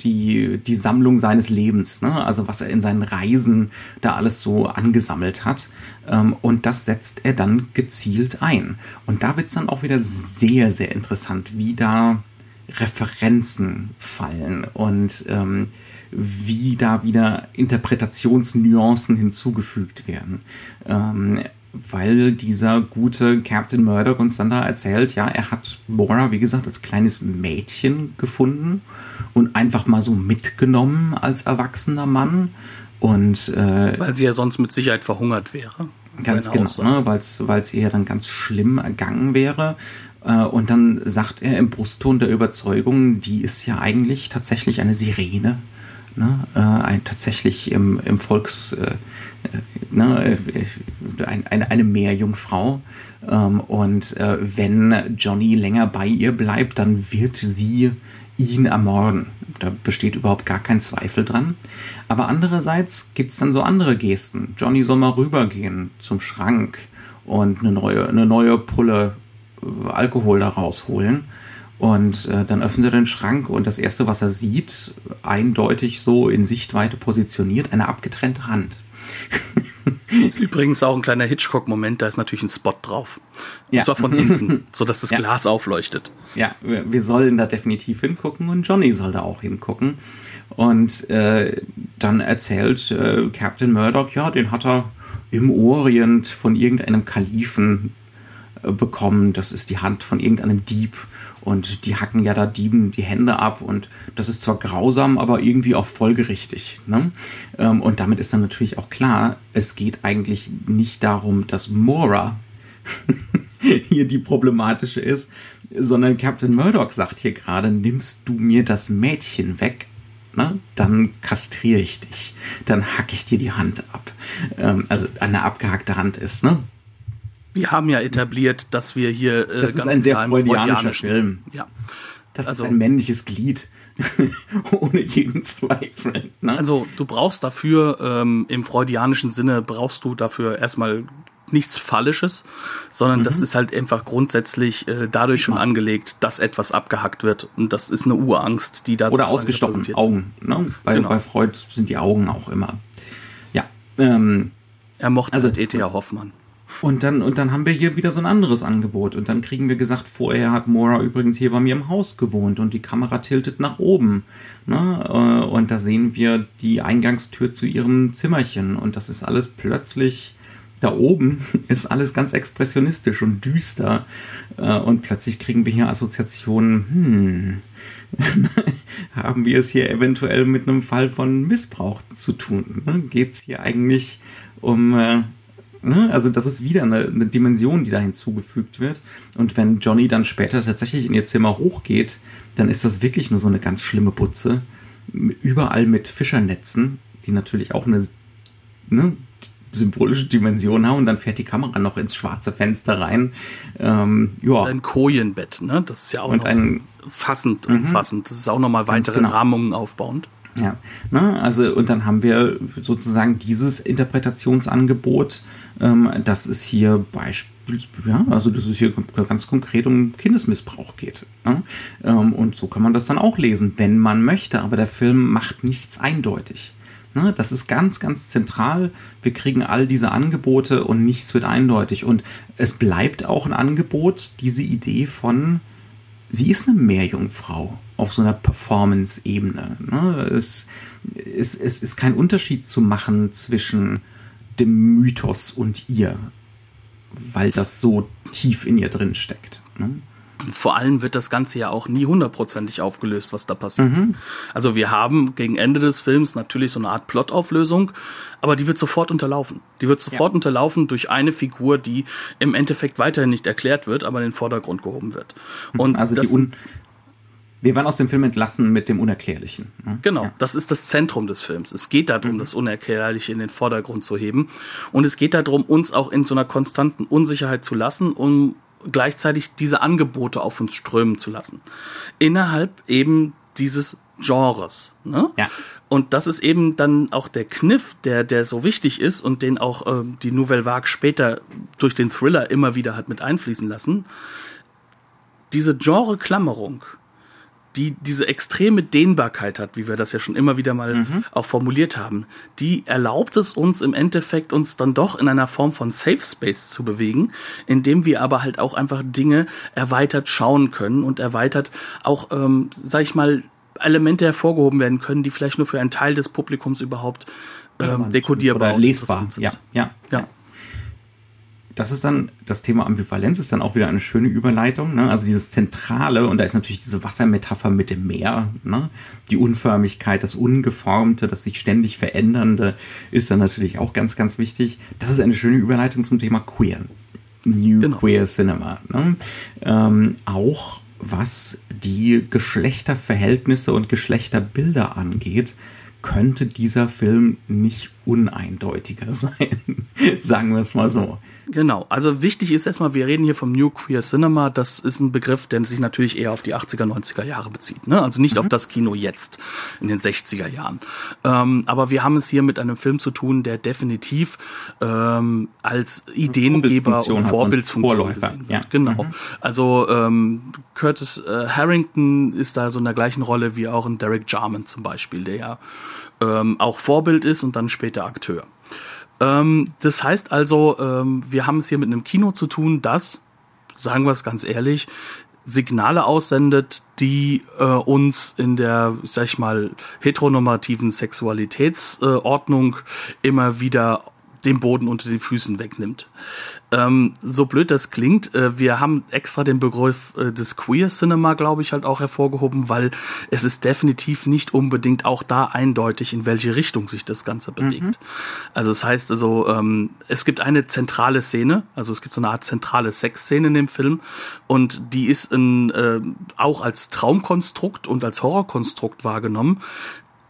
die, die Sammlung seines Lebens, ne? also was er in seinen Reisen da alles so angesammelt hat. Ähm, und das setzt er dann gezielt ein. Und da wird es dann auch wieder sehr, sehr interessant, wie da Referenzen fallen und ähm, wie da wieder Interpretationsnuancen hinzugefügt werden. Ähm, weil dieser gute Captain Murdoch uns dann da erzählt, ja, er hat Bora, wie gesagt, als kleines Mädchen gefunden und einfach mal so mitgenommen als erwachsener Mann. Und, äh, weil sie ja sonst mit Sicherheit verhungert wäre. Ganz genau, ne, weil es ihr dann ganz schlimm ergangen wäre. Äh, und dann sagt er im Brustton der Überzeugung, die ist ja eigentlich tatsächlich eine Sirene. Ne? Äh, ein, tatsächlich im, im Volks, äh, äh ne? Äh, ein, eine, eine Meerjungfrau. Ähm, und äh, wenn Johnny länger bei ihr bleibt, dann wird sie ihn ermorden. Da besteht überhaupt gar kein Zweifel dran. Aber andererseits gibt es dann so andere Gesten. Johnny soll mal rübergehen zum Schrank und eine neue, eine neue Pulle äh, Alkohol da rausholen. Und äh, dann öffnet er den Schrank und das Erste, was er sieht, eindeutig so in Sichtweite positioniert, eine abgetrennte Hand. ist übrigens auch ein kleiner Hitchcock-Moment, da ist natürlich ein Spot drauf. Und ja. zwar von hinten, sodass das ja. Glas aufleuchtet. Ja, wir, wir sollen da definitiv hingucken und Johnny soll da auch hingucken. Und äh, dann erzählt äh, Captain Murdoch, ja, den hat er im Orient von irgendeinem Kalifen äh, bekommen. Das ist die Hand von irgendeinem Dieb. Und die hacken ja da Dieben die Hände ab und das ist zwar grausam, aber irgendwie auch folgerichtig. Ne? Ähm, und damit ist dann natürlich auch klar, es geht eigentlich nicht darum, dass Mora hier die problematische ist, sondern Captain Murdoch sagt hier gerade, nimmst du mir das Mädchen weg, ne, dann kastriere ich dich. Dann hacke ich dir die Hand ab. Ähm, also eine abgehackte Hand ist, ne? Wir haben ja etabliert, dass wir hier äh, das ist ein sehr freudianischer Film. Ja. Das also, ist ein männliches Glied. Ohne jeden Zweifel. Ne? Also du brauchst dafür, ähm, im freudianischen Sinne, brauchst du dafür erstmal nichts Phallisches, sondern mhm. das ist halt einfach grundsätzlich äh, dadurch schon angelegt, dass etwas abgehackt wird. Und das ist eine Urangst, die da Oder ausgestochen, Augen. Ne? Bei, genau. bei Freud sind die Augen auch immer. Ja. Ähm, er mochte also, E.T.A. Hoffmann. Und dann, und dann haben wir hier wieder so ein anderes Angebot. Und dann kriegen wir gesagt, vorher hat Mora übrigens hier bei mir im Haus gewohnt und die Kamera tiltet nach oben. Ne? Äh, und da sehen wir die Eingangstür zu ihrem Zimmerchen. Und das ist alles plötzlich, da oben ist alles ganz expressionistisch und düster. Äh, und plötzlich kriegen wir hier Assoziationen, hm, haben wir es hier eventuell mit einem Fall von Missbrauch zu tun? Ne? Geht es hier eigentlich um äh, Ne? Also das ist wieder eine, eine, Dimension, die da hinzugefügt wird. Und wenn Johnny dann später tatsächlich in ihr Zimmer hochgeht, dann ist das wirklich nur so eine ganz schlimme Putze. Überall mit Fischernetzen, die natürlich auch eine ne, symbolische Dimension haben. Und dann fährt die Kamera noch ins schwarze Fenster rein. Ähm, ja. Ein Kojenbett, ne? Das ist ja auch und ein, fassend, mhm. umfassend. Das ist auch nochmal weitere genau. Rahmungen aufbauend. Ja, ne? also und dann haben wir sozusagen dieses Interpretationsangebot, ähm, dass es hier beispielsweise, ja, also dass es hier ganz konkret um Kindesmissbrauch geht. Ne? Ähm, und so kann man das dann auch lesen, wenn man möchte, aber der Film macht nichts eindeutig. Ne? Das ist ganz, ganz zentral. Wir kriegen all diese Angebote und nichts wird eindeutig. Und es bleibt auch ein Angebot, diese Idee von, sie ist eine Meerjungfrau auf so einer Performance-Ebene. Ne? Es, es, es ist kein Unterschied zu machen zwischen dem Mythos und ihr, weil das so tief in ihr drin steckt. Ne? Vor allem wird das Ganze ja auch nie hundertprozentig aufgelöst, was da passiert. Mhm. Also wir haben gegen Ende des Films natürlich so eine Art Plotauflösung, aber die wird sofort unterlaufen. Die wird sofort ja. unterlaufen durch eine Figur, die im Endeffekt weiterhin nicht erklärt wird, aber in den Vordergrund gehoben wird. Und also die Un wir waren aus dem Film entlassen mit dem Unerklärlichen. Ne? Genau, ja. das ist das Zentrum des Films. Es geht darum, mhm. das Unerklärliche in den Vordergrund zu heben. Und es geht darum, uns auch in so einer konstanten Unsicherheit zu lassen, um gleichzeitig diese Angebote auf uns strömen zu lassen. Innerhalb eben dieses Genres. Ne? Ja. Und das ist eben dann auch der Kniff, der, der so wichtig ist und den auch äh, die Nouvelle Vague später durch den Thriller immer wieder hat mit einfließen lassen. Diese Genre-Klammerung, die diese extreme Dehnbarkeit hat, wie wir das ja schon immer wieder mal mhm. auch formuliert haben, die erlaubt es uns im Endeffekt, uns dann doch in einer Form von Safe Space zu bewegen, indem wir aber halt auch einfach Dinge erweitert schauen können und erweitert auch, ähm, sag ich mal, Elemente hervorgehoben werden können, die vielleicht nur für einen Teil des Publikums überhaupt ähm, dekodierbar oder lesbar sind. Ja, ja, ja das ist dann, das Thema Ambivalenz ist dann auch wieder eine schöne Überleitung. Ne? Also dieses Zentrale, und da ist natürlich diese Wassermetapher mit dem Meer, ne? die Unförmigkeit, das Ungeformte, das sich ständig Verändernde ist dann natürlich auch ganz, ganz wichtig. Das ist eine schöne Überleitung zum Thema Queer. New genau. Queer Cinema. Ne? Ähm, auch was die Geschlechterverhältnisse und Geschlechterbilder angeht, könnte dieser Film nicht uneindeutiger sein. Sagen wir es mal so. Genau, also wichtig ist erstmal, wir reden hier vom New Queer Cinema, das ist ein Begriff, der sich natürlich eher auf die 80er, 90er Jahre bezieht, ne? also nicht mhm. auf das Kino jetzt, in den 60er Jahren. Ähm, aber wir haben es hier mit einem Film zu tun, der definitiv ähm, als Ideengeber und Vorbildsfunktion gesehen wird. Ja. Genau, mhm. also ähm, Curtis äh, Harrington ist da so in der gleichen Rolle wie auch ein Derek Jarman zum Beispiel, der ja ähm, auch Vorbild ist und dann später Akteur. Ähm, das heißt also, ähm, wir haben es hier mit einem Kino zu tun, das, sagen wir es ganz ehrlich, Signale aussendet, die äh, uns in der, sag ich mal, heteronormativen Sexualitätsordnung äh, immer wieder den Boden unter den Füßen wegnimmt. Ähm, so blöd das klingt, äh, wir haben extra den Begriff äh, des Queer Cinema, glaube ich, halt auch hervorgehoben, weil es ist definitiv nicht unbedingt auch da eindeutig, in welche Richtung sich das Ganze bewegt. Mhm. Also das heißt also, ähm, es gibt eine zentrale Szene, also es gibt so eine Art zentrale Sexszene in dem Film und die ist in, äh, auch als Traumkonstrukt und als Horrorkonstrukt wahrgenommen.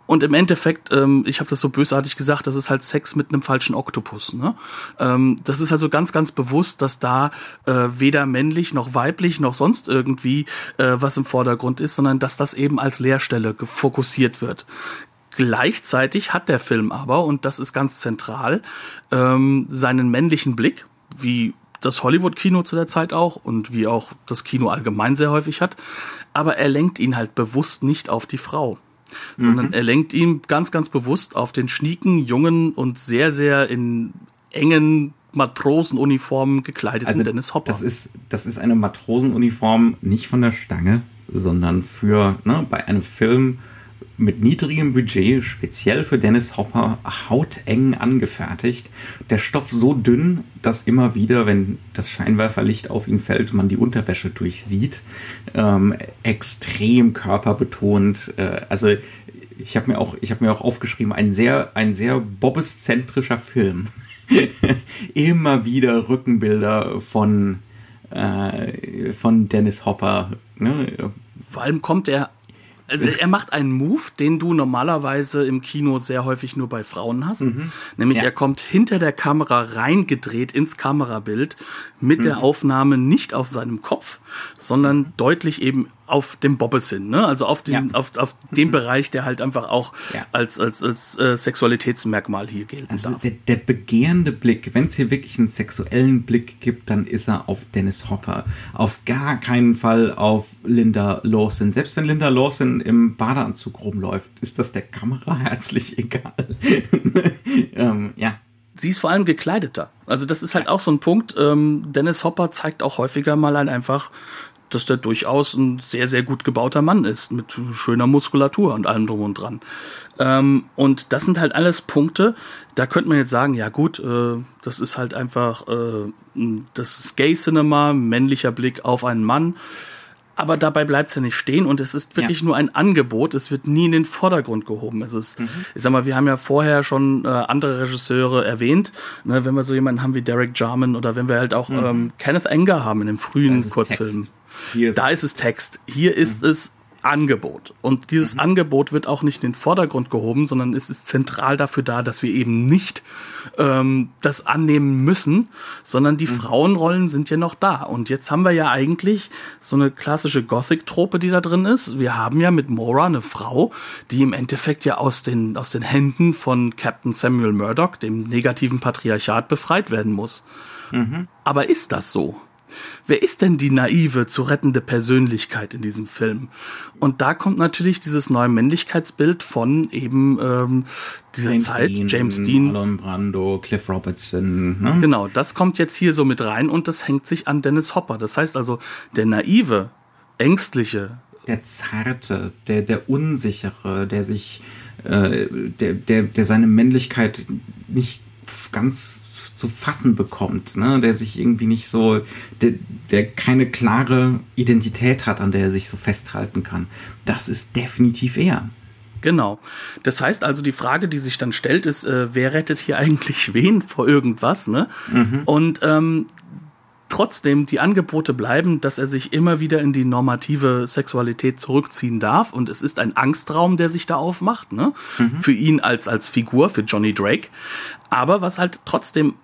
Und im Endeffekt, ähm, ich habe das so bösartig gesagt, das ist halt Sex mit einem falschen Oktopus. Ne? Ähm, das ist also ganz, ganz bewusst, dass da äh, weder männlich noch weiblich noch sonst irgendwie äh, was im Vordergrund ist, sondern dass das eben als Leerstelle fokussiert wird. Gleichzeitig hat der Film aber, und das ist ganz zentral, ähm, seinen männlichen Blick, wie das Hollywood-Kino zu der Zeit auch und wie auch das Kino allgemein sehr häufig hat, aber er lenkt ihn halt bewusst nicht auf die Frau sondern mhm. er lenkt ihn ganz, ganz bewusst auf den schnieken, jungen und sehr, sehr in engen Matrosenuniformen gekleideten also, Dennis Hopper. Das ist, das ist eine Matrosenuniform nicht von der Stange, sondern für ne, bei einem Film mit niedrigem Budget, speziell für Dennis Hopper, hauteng angefertigt. Der Stoff so dünn, dass immer wieder, wenn das Scheinwerferlicht auf ihn fällt, man die Unterwäsche durchsieht. Ähm, extrem körperbetont. Äh, also ich habe mir auch, mir auch aufgeschrieben, ein sehr, ein sehr bobbeszentrischer Film. immer wieder Rückenbilder von äh, von Dennis Hopper. Ne? Vor allem kommt er also er macht einen Move, den du normalerweise im Kino sehr häufig nur bei Frauen hast. Mhm. Nämlich ja. er kommt hinter der Kamera reingedreht ins Kamerabild mit mhm. der Aufnahme nicht auf seinem Kopf, sondern deutlich eben auf dem Bobbes hin, ne? Also auf den, ja. auf, auf dem mhm. Bereich, der halt einfach auch ja. als, als, als äh, Sexualitätsmerkmal hier gilt. Also darf. Der, der begehrende Blick, wenn es hier wirklich einen sexuellen Blick gibt, dann ist er auf Dennis Hopper. Auf gar keinen Fall auf Linda Lawson. Selbst wenn Linda Lawson im Badeanzug rumläuft, ist das der Kamera herzlich egal. ähm, ja sie ist vor allem gekleideter. Also das ist halt auch so ein Punkt. Ähm, Dennis Hopper zeigt auch häufiger mal ein einfach dass der durchaus ein sehr, sehr gut gebauter Mann ist, mit schöner Muskulatur und allem drum und dran. Ähm, und das sind halt alles Punkte, da könnte man jetzt sagen, ja gut, äh, das ist halt einfach äh, das Gay-Cinema, männlicher Blick auf einen Mann. Aber dabei bleibt es ja nicht stehen und es ist wirklich ja. nur ein Angebot. Es wird nie in den Vordergrund gehoben. Es ist, mhm. ich sag mal, wir haben ja vorher schon äh, andere Regisseure erwähnt. Ne, wenn wir so jemanden haben wie Derek Jarman oder wenn wir halt auch mhm. ähm, Kenneth Anger haben in den frühen Kurzfilmen. Ist da ist es Text. Hier ist mhm. es Angebot. Und dieses mhm. Angebot wird auch nicht in den Vordergrund gehoben, sondern es ist zentral dafür da, dass wir eben nicht ähm, das annehmen müssen, sondern die mhm. Frauenrollen sind ja noch da. Und jetzt haben wir ja eigentlich so eine klassische Gothic-Trope, die da drin ist. Wir haben ja mit Mora eine Frau, die im Endeffekt ja aus den, aus den Händen von Captain Samuel Murdoch, dem negativen Patriarchat, befreit werden muss. Mhm. Aber ist das so? Wer ist denn die naive, zu rettende Persönlichkeit in diesem Film? Und da kommt natürlich dieses neue Männlichkeitsbild von eben ähm, dieser James Zeit, Dean, James Dean. Marlon Brando, Cliff Robertson. Ne? Genau, das kommt jetzt hier so mit rein und das hängt sich an Dennis Hopper. Das heißt also, der naive, ängstliche. Der zarte, der, der unsichere, der sich, äh, der, der, der seine Männlichkeit nicht ganz zu fassen bekommt, ne? der sich irgendwie nicht so, der, der keine klare Identität hat, an der er sich so festhalten kann. Das ist definitiv er. Genau. Das heißt also, die Frage, die sich dann stellt, ist, äh, wer rettet hier eigentlich wen vor irgendwas, ne? Mhm. Und ähm, trotzdem die Angebote bleiben, dass er sich immer wieder in die normative Sexualität zurückziehen darf. Und es ist ein Angstraum, der sich da aufmacht, ne? Mhm. Für ihn als, als Figur, für Johnny Drake. Aber was halt trotzdem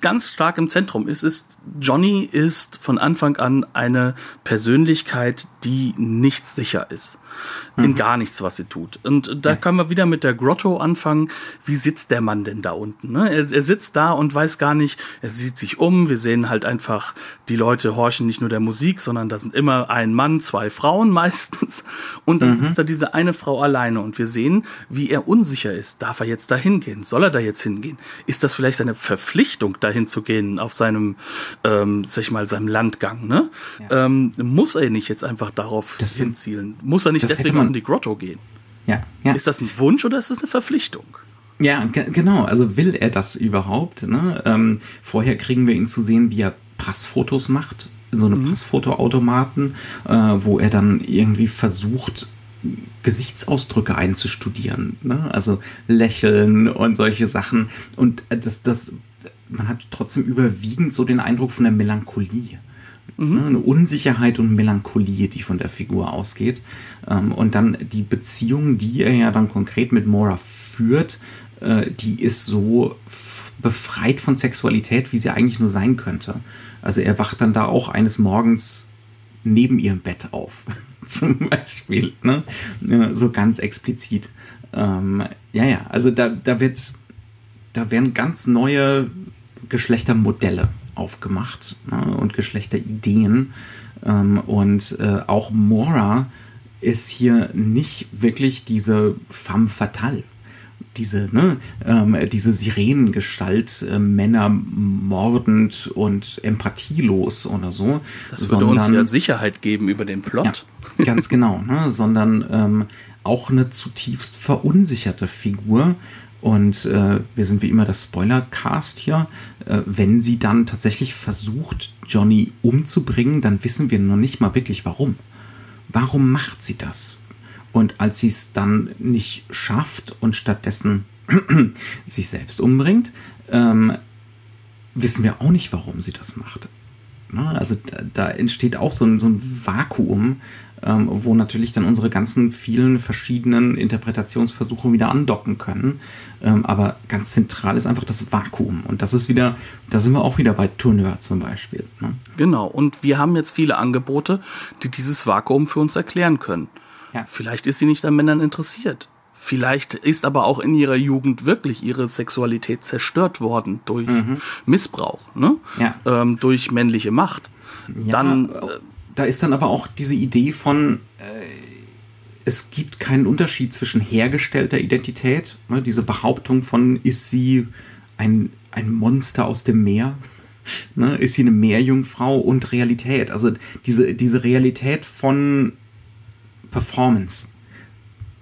ganz stark im Zentrum ist, ist, Johnny ist von Anfang an eine Persönlichkeit, die nicht sicher ist in mhm. gar nichts, was sie tut. Und da ja. kann man wieder mit der Grotto anfangen. Wie sitzt der Mann denn da unten? Ne? Er, er, sitzt da und weiß gar nicht, er sieht sich um. Wir sehen halt einfach, die Leute horchen nicht nur der Musik, sondern da sind immer ein Mann, zwei Frauen meistens. Und dann mhm. sitzt da diese eine Frau alleine und wir sehen, wie er unsicher ist. Darf er jetzt da hingehen? Soll er da jetzt hingehen? Ist das vielleicht seine Verpflichtung, dahin zu gehen auf seinem, ähm, sag ich mal, seinem Landgang? Ne? Ja. Ähm, muss er nicht jetzt einfach darauf das hinzielen? Muss er nicht deswegen man, um die Grotto gehen. Ja, ja. Ist das ein Wunsch oder ist das eine Verpflichtung? Ja, genau. Also will er das überhaupt? Ne? Ähm, vorher kriegen wir ihn zu sehen, wie er Passfotos macht, in so einem mhm. Passfotoautomaten, äh, wo er dann irgendwie versucht, Gesichtsausdrücke einzustudieren. Ne? Also lächeln und solche Sachen. Und das, das, man hat trotzdem überwiegend so den Eindruck von der Melancholie. Mhm. Ne, eine Unsicherheit und Melancholie, die von der Figur ausgeht. Ähm, und dann die Beziehung, die er ja dann konkret mit Mora führt, äh, die ist so befreit von Sexualität, wie sie eigentlich nur sein könnte. Also er wacht dann da auch eines Morgens neben ihrem Bett auf, zum Beispiel, ne? so ganz explizit. Ähm, ja, ja, also da, da wird, da werden ganz neue Geschlechtermodelle aufgemacht ne, und Geschlechterideen. Ähm, und äh, auch Mora ist hier nicht wirklich diese femme fatale. Diese, ne, ähm, diese Sirenengestalt, äh, Männer mordend und empathielos oder so. Das würde sondern, uns ja Sicherheit geben über den Plot. Ja, ganz genau, ne, sondern ähm, auch eine zutiefst verunsicherte Figur, und äh, wir sind wie immer das Spoiler-Cast hier. Äh, wenn sie dann tatsächlich versucht, Johnny umzubringen, dann wissen wir noch nicht mal wirklich warum. Warum macht sie das? Und als sie es dann nicht schafft und stattdessen sich selbst umbringt, ähm, wissen wir auch nicht, warum sie das macht. Ne? Also da, da, entsteht auch so ein, so ein Vakuum, ähm, wo natürlich dann unsere ganzen vielen verschiedenen Interpretationsversuche wieder andocken können. Ähm, aber ganz zentral ist einfach das Vakuum. Und das ist wieder, da sind wir auch wieder bei Tourneur zum Beispiel. Ne? Genau. Und wir haben jetzt viele Angebote, die dieses Vakuum für uns erklären können. Ja. Vielleicht ist sie nicht an Männern interessiert. Vielleicht ist aber auch in ihrer Jugend wirklich ihre Sexualität zerstört worden durch mhm. Missbrauch, ne? Ja. Ähm, durch männliche Macht. Ja, Dann äh, da ist dann aber auch diese Idee von, äh, es gibt keinen Unterschied zwischen hergestellter Identität, ne, diese Behauptung von, ist sie ein, ein Monster aus dem Meer? Ne, ist sie eine Meerjungfrau und Realität? Also diese, diese Realität von Performance.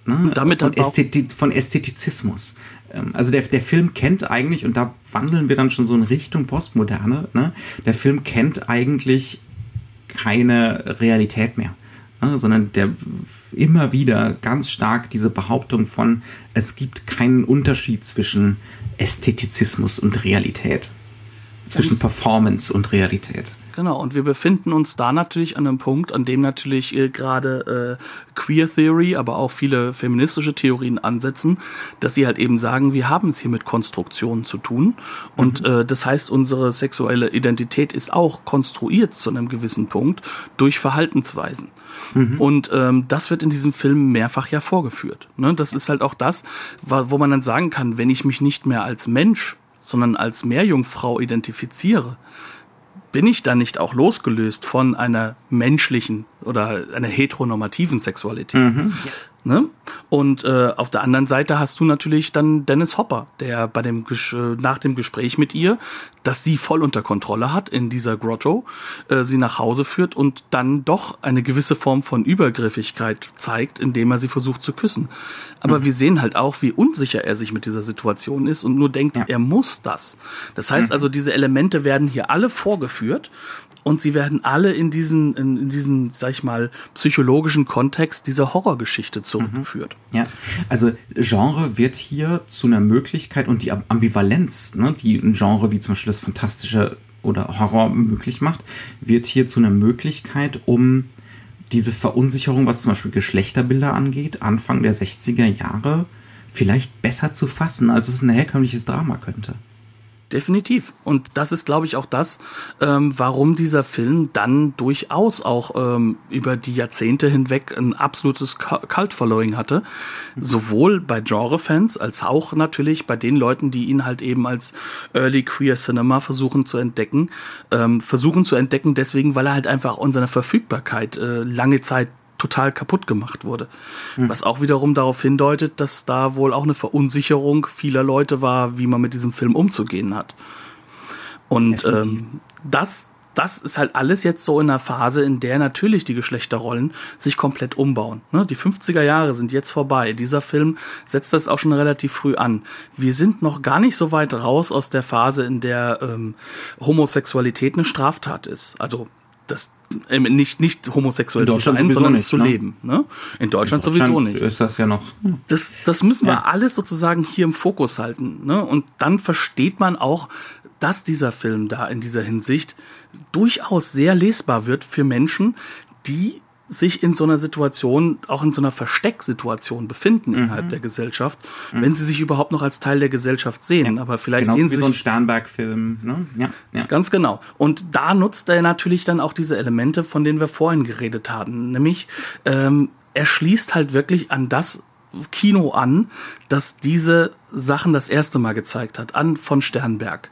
Ne, und damit von, Ästheti von Ästhetizismus. Ähm, also der, der Film kennt eigentlich, und da wandeln wir dann schon so in Richtung Postmoderne, ne? der Film kennt eigentlich keine Realität mehr, ne, sondern der immer wieder ganz stark diese Behauptung von, es gibt keinen Unterschied zwischen Ästhetizismus und Realität, zwischen Performance und Realität. Genau, und wir befinden uns da natürlich an einem Punkt, an dem natürlich äh, gerade äh, Queer Theory, aber auch viele feministische Theorien ansetzen, dass sie halt eben sagen, wir haben es hier mit Konstruktionen zu tun. Und mhm. äh, das heißt, unsere sexuelle Identität ist auch konstruiert zu einem gewissen Punkt durch Verhaltensweisen. Mhm. Und ähm, das wird in diesem Film mehrfach ja vorgeführt. Ne? Das ist halt auch das, wo man dann sagen kann, wenn ich mich nicht mehr als Mensch, sondern als Meerjungfrau identifiziere, bin ich dann nicht auch losgelöst von einer menschlichen oder einer heteronormativen Sexualität? Mhm. Ne? Und äh, auf der anderen Seite hast du natürlich dann Dennis Hopper, der bei dem äh, nach dem Gespräch mit ihr, das sie voll unter Kontrolle hat in dieser Grotto, äh, sie nach Hause führt und dann doch eine gewisse Form von Übergriffigkeit zeigt, indem er sie versucht zu küssen. Aber mhm. wir sehen halt auch, wie unsicher er sich mit dieser Situation ist und nur denkt, ja. er muss das. Das heißt mhm. also, diese Elemente werden hier alle vorgeführt und sie werden alle in diesen, in, in diesen, sag ich mal, psychologischen Kontext dieser Horrorgeschichte zurückgeführt. Mhm. Ja, also Genre wird hier zu einer Möglichkeit und die Ambivalenz, ne, die ein Genre wie zum Beispiel das Fantastische oder Horror möglich macht, wird hier zu einer Möglichkeit, um diese Verunsicherung, was zum Beispiel Geschlechterbilder angeht, Anfang der 60er Jahre vielleicht besser zu fassen, als es ein herkömmliches Drama könnte. Definitiv. Und das ist, glaube ich, auch das, ähm, warum dieser Film dann durchaus auch ähm, über die Jahrzehnte hinweg ein absolutes Cult-Following hatte. Sowohl bei Genre-Fans als auch natürlich bei den Leuten, die ihn halt eben als Early Queer Cinema versuchen zu entdecken. Ähm, versuchen zu entdecken deswegen, weil er halt einfach an seiner Verfügbarkeit äh, lange Zeit total kaputt gemacht wurde. Mhm. Was auch wiederum darauf hindeutet, dass da wohl auch eine Verunsicherung vieler Leute war, wie man mit diesem Film umzugehen hat. Und ähm, das, das ist halt alles jetzt so in einer Phase, in der natürlich die Geschlechterrollen sich komplett umbauen. Ne? Die 50er Jahre sind jetzt vorbei. Dieser Film setzt das auch schon relativ früh an. Wir sind noch gar nicht so weit raus aus der Phase, in der ähm, Homosexualität eine Straftat ist. Also das äh, nicht nicht homosexuell zu sein, sondern nicht, zu ne? leben. Ne? In, Deutschland In, Deutschland sowieso nicht. Ist das ja noch? Hm. Das das müssen wir ja. alles sozusagen hier im Fokus halten. Ne? Und dann versteht man auch, dass dieser Film da in dieser Hinsicht durchaus sehr lesbar wird für Menschen, die sich in so einer Situation, auch in so einer Verstecksituation befinden mhm. innerhalb der Gesellschaft, mhm. wenn sie sich überhaupt noch als Teil der Gesellschaft sehen. Ja. Aber vielleicht genau, sehen sie wie sich so ein Sternberg-Film. Ne? Ja, ja. Ganz genau. Und da nutzt er natürlich dann auch diese Elemente, von denen wir vorhin geredet haben. Nämlich, ähm, er schließt halt wirklich an das Kino an, das diese Sachen das erste Mal gezeigt hat, an von Sternberg.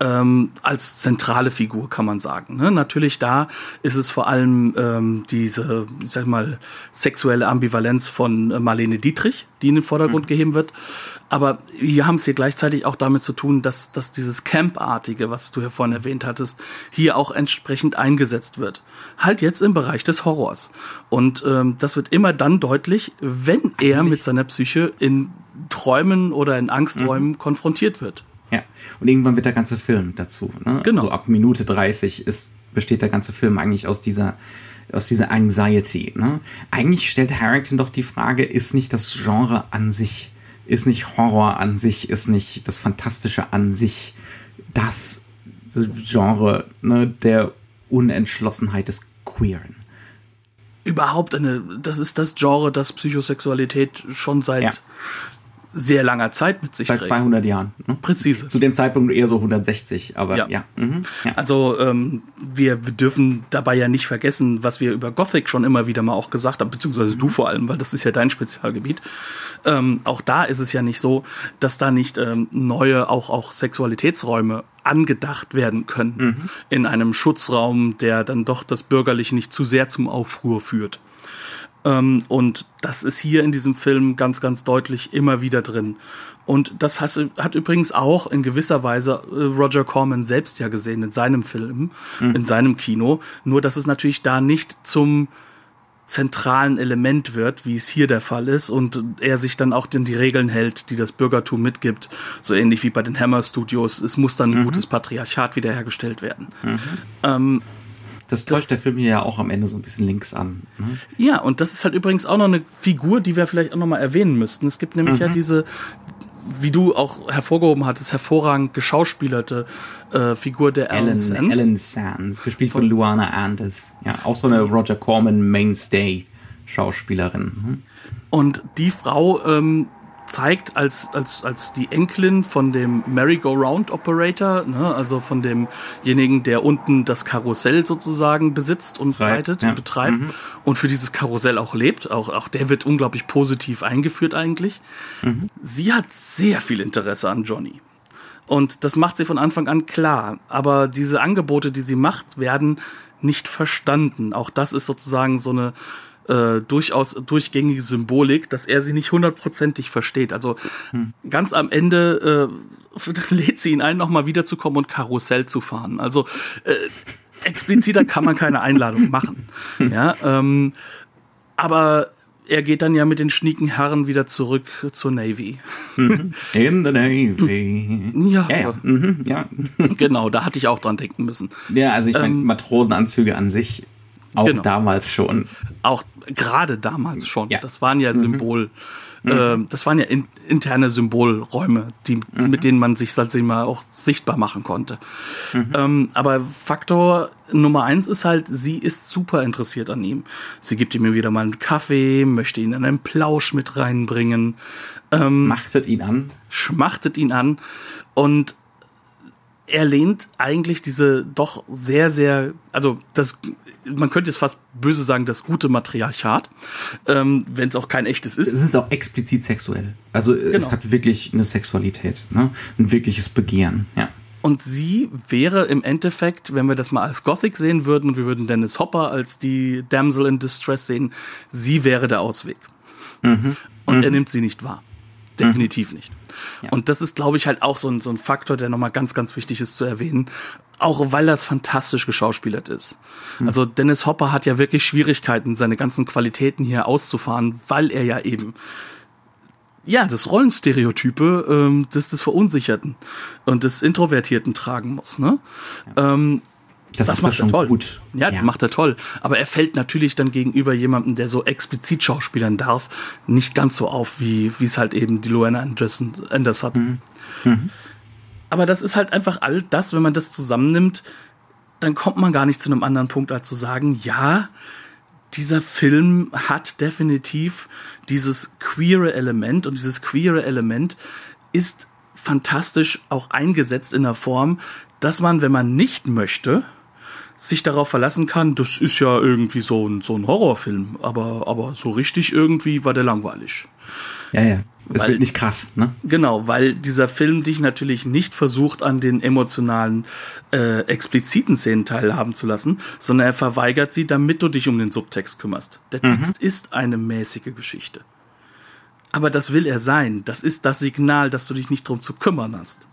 Ähm, als zentrale Figur kann man sagen. Ne? Natürlich da ist es vor allem ähm, diese, ich sag mal, sexuelle Ambivalenz von Marlene Dietrich, die in den Vordergrund mhm. geheben wird. Aber wir haben es hier gleichzeitig auch damit zu tun, dass, dass dieses Camp-artige, was du hier vorhin erwähnt hattest, hier auch entsprechend eingesetzt wird. Halt jetzt im Bereich des Horrors. Und ähm, das wird immer dann deutlich, wenn er mit seiner Psyche in Träumen oder in Angsträumen mhm. konfrontiert wird. Ja, und irgendwann wird der ganze Film dazu. Ne? Genau. So ab Minute 30 ist, besteht der ganze Film eigentlich aus dieser aus dieser Anxiety. Ne? Eigentlich stellt Harrington doch die Frage, ist nicht das Genre an sich ist nicht Horror an sich, ist nicht das Fantastische an sich das Genre ne, der Unentschlossenheit des Queeren. Überhaupt eine, das ist das Genre, das Psychosexualität schon seit ja sehr langer Zeit mit sich Seit trägt. 200 Jahren. Ne? Präzise. Zu dem Zeitpunkt eher so 160, aber ja. ja. Mhm. ja. Also ähm, wir dürfen dabei ja nicht vergessen, was wir über Gothic schon immer wieder mal auch gesagt haben, beziehungsweise du vor allem, weil das ist ja dein Spezialgebiet. Ähm, auch da ist es ja nicht so, dass da nicht ähm, neue, auch, auch Sexualitätsräume angedacht werden können mhm. in einem Schutzraum, der dann doch das Bürgerliche nicht zu sehr zum Aufruhr führt. Ähm, und das ist hier in diesem Film ganz, ganz deutlich immer wieder drin. Und das hat, hat übrigens auch in gewisser Weise äh, Roger Corman selbst ja gesehen in seinem Film, mhm. in seinem Kino. Nur, dass es natürlich da nicht zum zentralen Element wird, wie es hier der Fall ist, und er sich dann auch in die Regeln hält, die das Bürgertum mitgibt, so ähnlich wie bei den Hammer Studios. Es muss dann ein mhm. gutes Patriarchat wiederhergestellt werden. Mhm. Ähm, das täuscht das, der Film hier ja auch am Ende so ein bisschen links an. Ne? Ja, und das ist halt übrigens auch noch eine Figur, die wir vielleicht auch noch mal erwähnen müssten. Es gibt nämlich mhm. ja diese wie du auch hervorgehoben hattest, hervorragend geschauspielerte äh, Figur der Alan, Ellen Sands. Ellen Sands, gespielt von, Luana Anders. Ja, auch so eine Roger Corman Mainstay Schauspielerin. Mhm. Und die Frau ähm, zeigt als, als, als die Enkelin von dem Merry-Go-Round-Operator, ne, also von demjenigen, der unten das Karussell sozusagen besitzt und reitet ja. und betreibt Mhm. und für dieses Karussell auch lebt. Auch, auch der wird unglaublich positiv eingeführt eigentlich. Mhm. Sie hat sehr viel Interesse an Johnny. Und das macht sie von Anfang an klar. Aber diese Angebote, die sie macht, werden nicht verstanden. Auch das ist sozusagen so eine äh, durchaus durchgängige Symbolik, dass er sie nicht hundertprozentig versteht. Also ganz am Ende äh, lädt sie ihn ein, nochmal wiederzukommen und Karussell zu fahren. Also äh, expliziter kann man keine Einladung machen. Ja, ähm, aber er geht dann ja mit den schnieken Herren wieder zurück zur Navy. In the Navy. Ja. Ja, ja. Mhm, ja. Genau, da hatte ich auch dran denken müssen. ja also ich meine, Ähm, Matrosenanzüge an sich, auch Genau. damals schon. Auch gerade damals schon. Ja. Das waren ja Symbol, ähm, das waren ja in, interne Symbolräume, die, mit denen man sich ich mal auch sichtbar machen konnte. Ähm, aber Faktor Nummer eins ist halt, sie ist super interessiert an ihm. Sie gibt ihm wieder mal einen Kaffee, möchte ihn in einen Plausch mit reinbringen, Machtet ihn an. schmachtet ihn an und er lehnt eigentlich diese doch sehr, sehr, also das, man könnte jetzt fast böse sagen, das gute Matriarchat, ähm, wenn es auch kein echtes ist. Es ist auch explizit sexuell. Also es Genau. hat wirklich eine Sexualität, ne? Ein wirkliches Begehren, ja. Und sie wäre im Endeffekt, wenn wir das mal als Gothic sehen würden und wir würden Dennis Hopper als die Damsel in Distress sehen, sie wäre der Ausweg. Und er nimmt sie nicht wahr. Definitiv nicht. Ja. Und das ist, glaube ich, halt auch so ein, so ein Faktor, der nochmal ganz, ganz wichtig ist zu erwähnen. Auch weil das fantastisch geschauspielert ist. Also Dennis Hopper hat ja wirklich Schwierigkeiten, seine ganzen Qualitäten hier auszufahren, weil er ja eben ja, das Rollenstereotype ähm, des, des Verunsicherten und des Introvertierten tragen muss. Ne? Ähm, Das, das macht er toll. gut. Ja, das macht er toll. Aber er fällt natürlich dann gegenüber jemandem, der so explizit schauspielern darf, nicht ganz so auf, wie wie es halt eben die Luana Anderson Anders hat. Aber das ist halt einfach all das, wenn man das zusammennimmt, dann kommt man gar nicht zu einem anderen Punkt, als zu sagen, ja, dieser Film hat definitiv dieses queere Element und dieses queere Element ist fantastisch auch eingesetzt in der Form, dass man, wenn man nicht möchte, sich darauf verlassen kann, das ist ja irgendwie so ein, so ein Horrorfilm, aber, aber so richtig irgendwie war der langweilig. Ja, ja. Es wird nicht krass, ne? Genau, weil dieser Film dich natürlich nicht versucht, an den emotionalen, äh, expliziten Szenen teilhaben zu lassen, sondern er verweigert sie, damit du dich um den Subtext kümmerst. Der Text ist eine mäßige Geschichte. Aber das will er sein. Das ist das Signal, dass du dich nicht drum zu kümmern hast.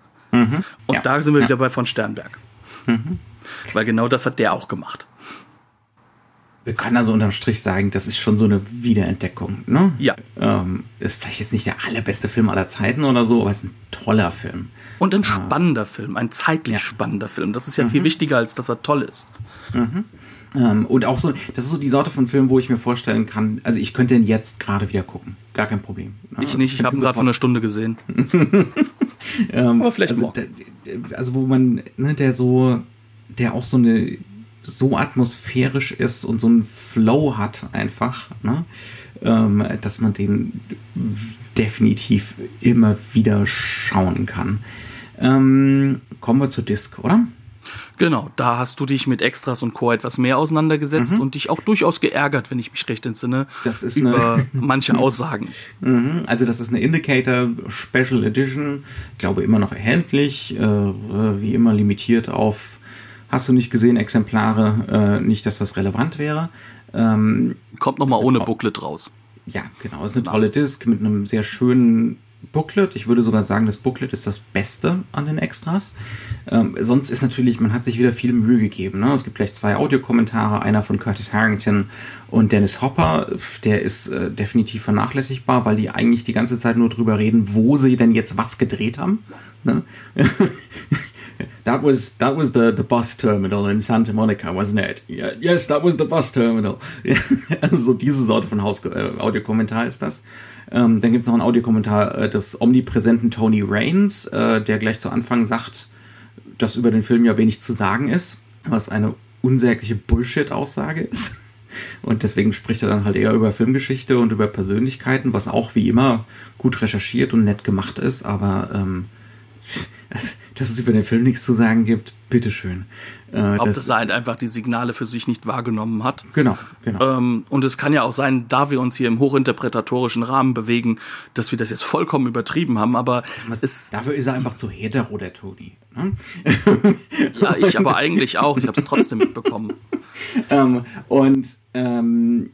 Und Ja, da sind wir ja. wieder bei von Sternberg. Weil genau das hat der auch gemacht. Wir können also unterm Strich sagen, das ist schon so eine Wiederentdeckung, ne? Ja. Ähm, ist vielleicht jetzt nicht der allerbeste Film aller Zeiten oder so, aber es ist ein toller Film. Und ein spannender Film, ein zeitlich Ja. spannender Film. Das ist ja viel wichtiger, als dass er toll ist. Ähm, und auch so, das ist so die Sorte von Film, wo ich mir vorstellen kann, also ich könnte ihn jetzt gerade wieder gucken. Gar kein Problem. ne? Ich nicht, ich habe ihn gerade vor einer Stunde gesehen. Ähm, Aber vielleicht also, morgen. also wo man, ne, der so, der auch so eine so atmosphärisch ist und so einen Flow hat einfach, ne, ähm, dass man den definitiv immer wieder schauen kann. Ähm, kommen wir zur Disc, oder? Genau, da hast du dich mit Extras und Co. etwas mehr auseinandergesetzt Mhm. und dich auch durchaus geärgert, wenn ich mich recht entsinne, Das ist über manche Aussagen. Mhm, Also das ist eine Indicator Special Edition, ich glaube immer noch erhältlich, äh, wie immer limitiert auf, hast du nicht gesehen, Exemplare, äh, nicht, dass das relevant wäre. Ähm, Kommt nochmal ohne Booklet raus. ja, genau, ist eine tolle Disc mit einem sehr schönen Booklet. Ich würde sogar sagen, das Booklet ist das Beste an den Extras. Ähm, sonst ist natürlich, man hat sich wieder viel Mühe gegeben. Ne? Es gibt gleich zwei Audiokommentare, einer von Curtis Harrington und Dennis Hopper. Der ist äh, definitiv vernachlässigbar, weil die eigentlich die ganze Zeit nur drüber reden, wo sie denn jetzt was gedreht haben. Ne? That was that was the the bus terminal in Santa Monica, wasn't it? Yeah, yes, that was the bus terminal. also so diese Sorte von Haus äh, Audiokommentar ist das. Ähm, dann gibt es noch einen Audiokommentar äh, des omnipräsenten Tony Rains, äh, der gleich zu Anfang sagt, dass über den Film ja wenig zu sagen ist, was eine unsägliche Bullshit-Aussage ist. Und deswegen spricht er dann halt eher über Filmgeschichte und über Persönlichkeiten, was auch wie immer gut recherchiert und nett gemacht ist, aber ähm, dass es über den Film nichts zu sagen gibt, bitteschön. Äh, Ob das er halt einfach die Signale für sich nicht wahrgenommen hat. Genau, genau. Ähm, und es kann ja auch sein, da wir uns hier im hochinterpretatorischen Rahmen bewegen, dass wir das jetzt vollkommen übertrieben haben, aber es, dafür ist er einfach zu hetero, der Toni. Ne? ja, ich aber eigentlich auch. Ich habe es trotzdem mitbekommen. Ähm, und ähm,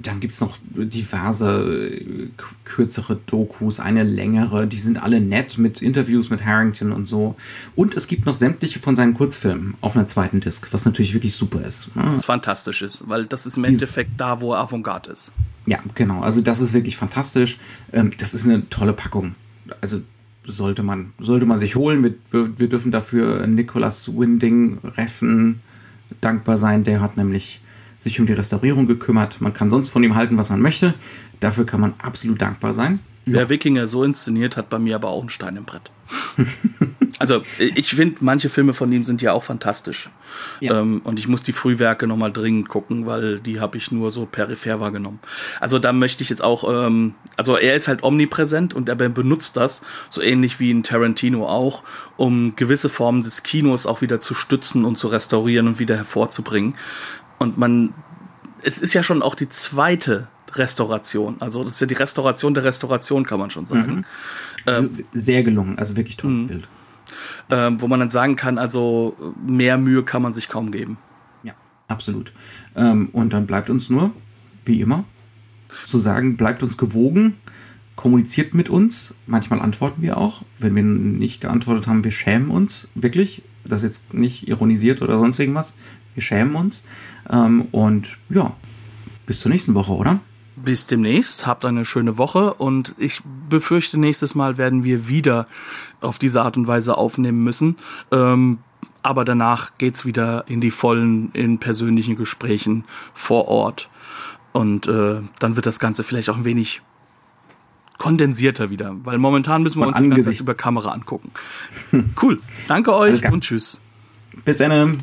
dann gibt es noch diverse äh, kürzere Dokus, eine längere, die sind alle nett mit Interviews mit Harrington und so. Und es gibt noch sämtliche von seinen Kurzfilmen auf einer zweiten Disc, was natürlich wirklich super ist. Was fantastisch ist, weil das ist im Endeffekt da, wo er Avantgarde ist. Ja, genau. Also das ist wirklich fantastisch. Ähm, das ist eine tolle Packung. Also sollte man, sollte man sich holen. Wir, wir dürfen dafür Nicholas Winding Reffen dankbar sein. Der hat nämlich sich um die Restaurierung gekümmert. Man kann sonst von ihm halten, was man möchte. Dafür kann man absolut dankbar sein. Wer Wikinger so inszeniert, hat bei mir aber auch einen Stein im Brett. also ich finde, manche Filme von ihm sind ja auch fantastisch. Ja. Ähm, und ich muss die Frühwerke nochmal dringend gucken, weil die habe ich nur so peripher wahrgenommen. Also da möchte ich jetzt auch, ähm, also er ist halt omnipräsent und er benutzt das, so ähnlich wie in Tarantino auch, um gewisse Formen des Kinos auch wieder zu stützen und zu restaurieren und wieder hervorzubringen. Und man, es ist ja schon auch die zweite Restauration. Also das ist ja die Restauration der Restauration, kann man schon sagen. Mhm. Also sehr gelungen, also wirklich tolles mhm. Bild. Ähm, wo man dann sagen kann, also mehr Mühe kann man sich kaum geben. Ja, absolut. Ähm, und dann bleibt uns nur, wie immer, zu sagen, bleibt uns gewogen, kommuniziert mit uns. Manchmal antworten wir auch. Wenn wir nicht geantwortet haben, wir schämen uns wirklich. Das ist jetzt nicht ironisiert oder sonst irgendwas. Wir schämen uns. Ähm, und ja, bis zur nächsten Woche, oder? Bis demnächst, habt eine schöne Woche und ich befürchte, nächstes Mal werden wir wieder auf diese Art und Weise aufnehmen müssen. Ähm, aber danach geht's wieder in die vollen, in persönlichen Gesprächen vor Ort. Und äh, dann wird das Ganze vielleicht auch ein wenig kondensierter wieder, weil momentan müssen wir uns das über Kamera angucken. cool. Danke euch und tschüss. Bis dann.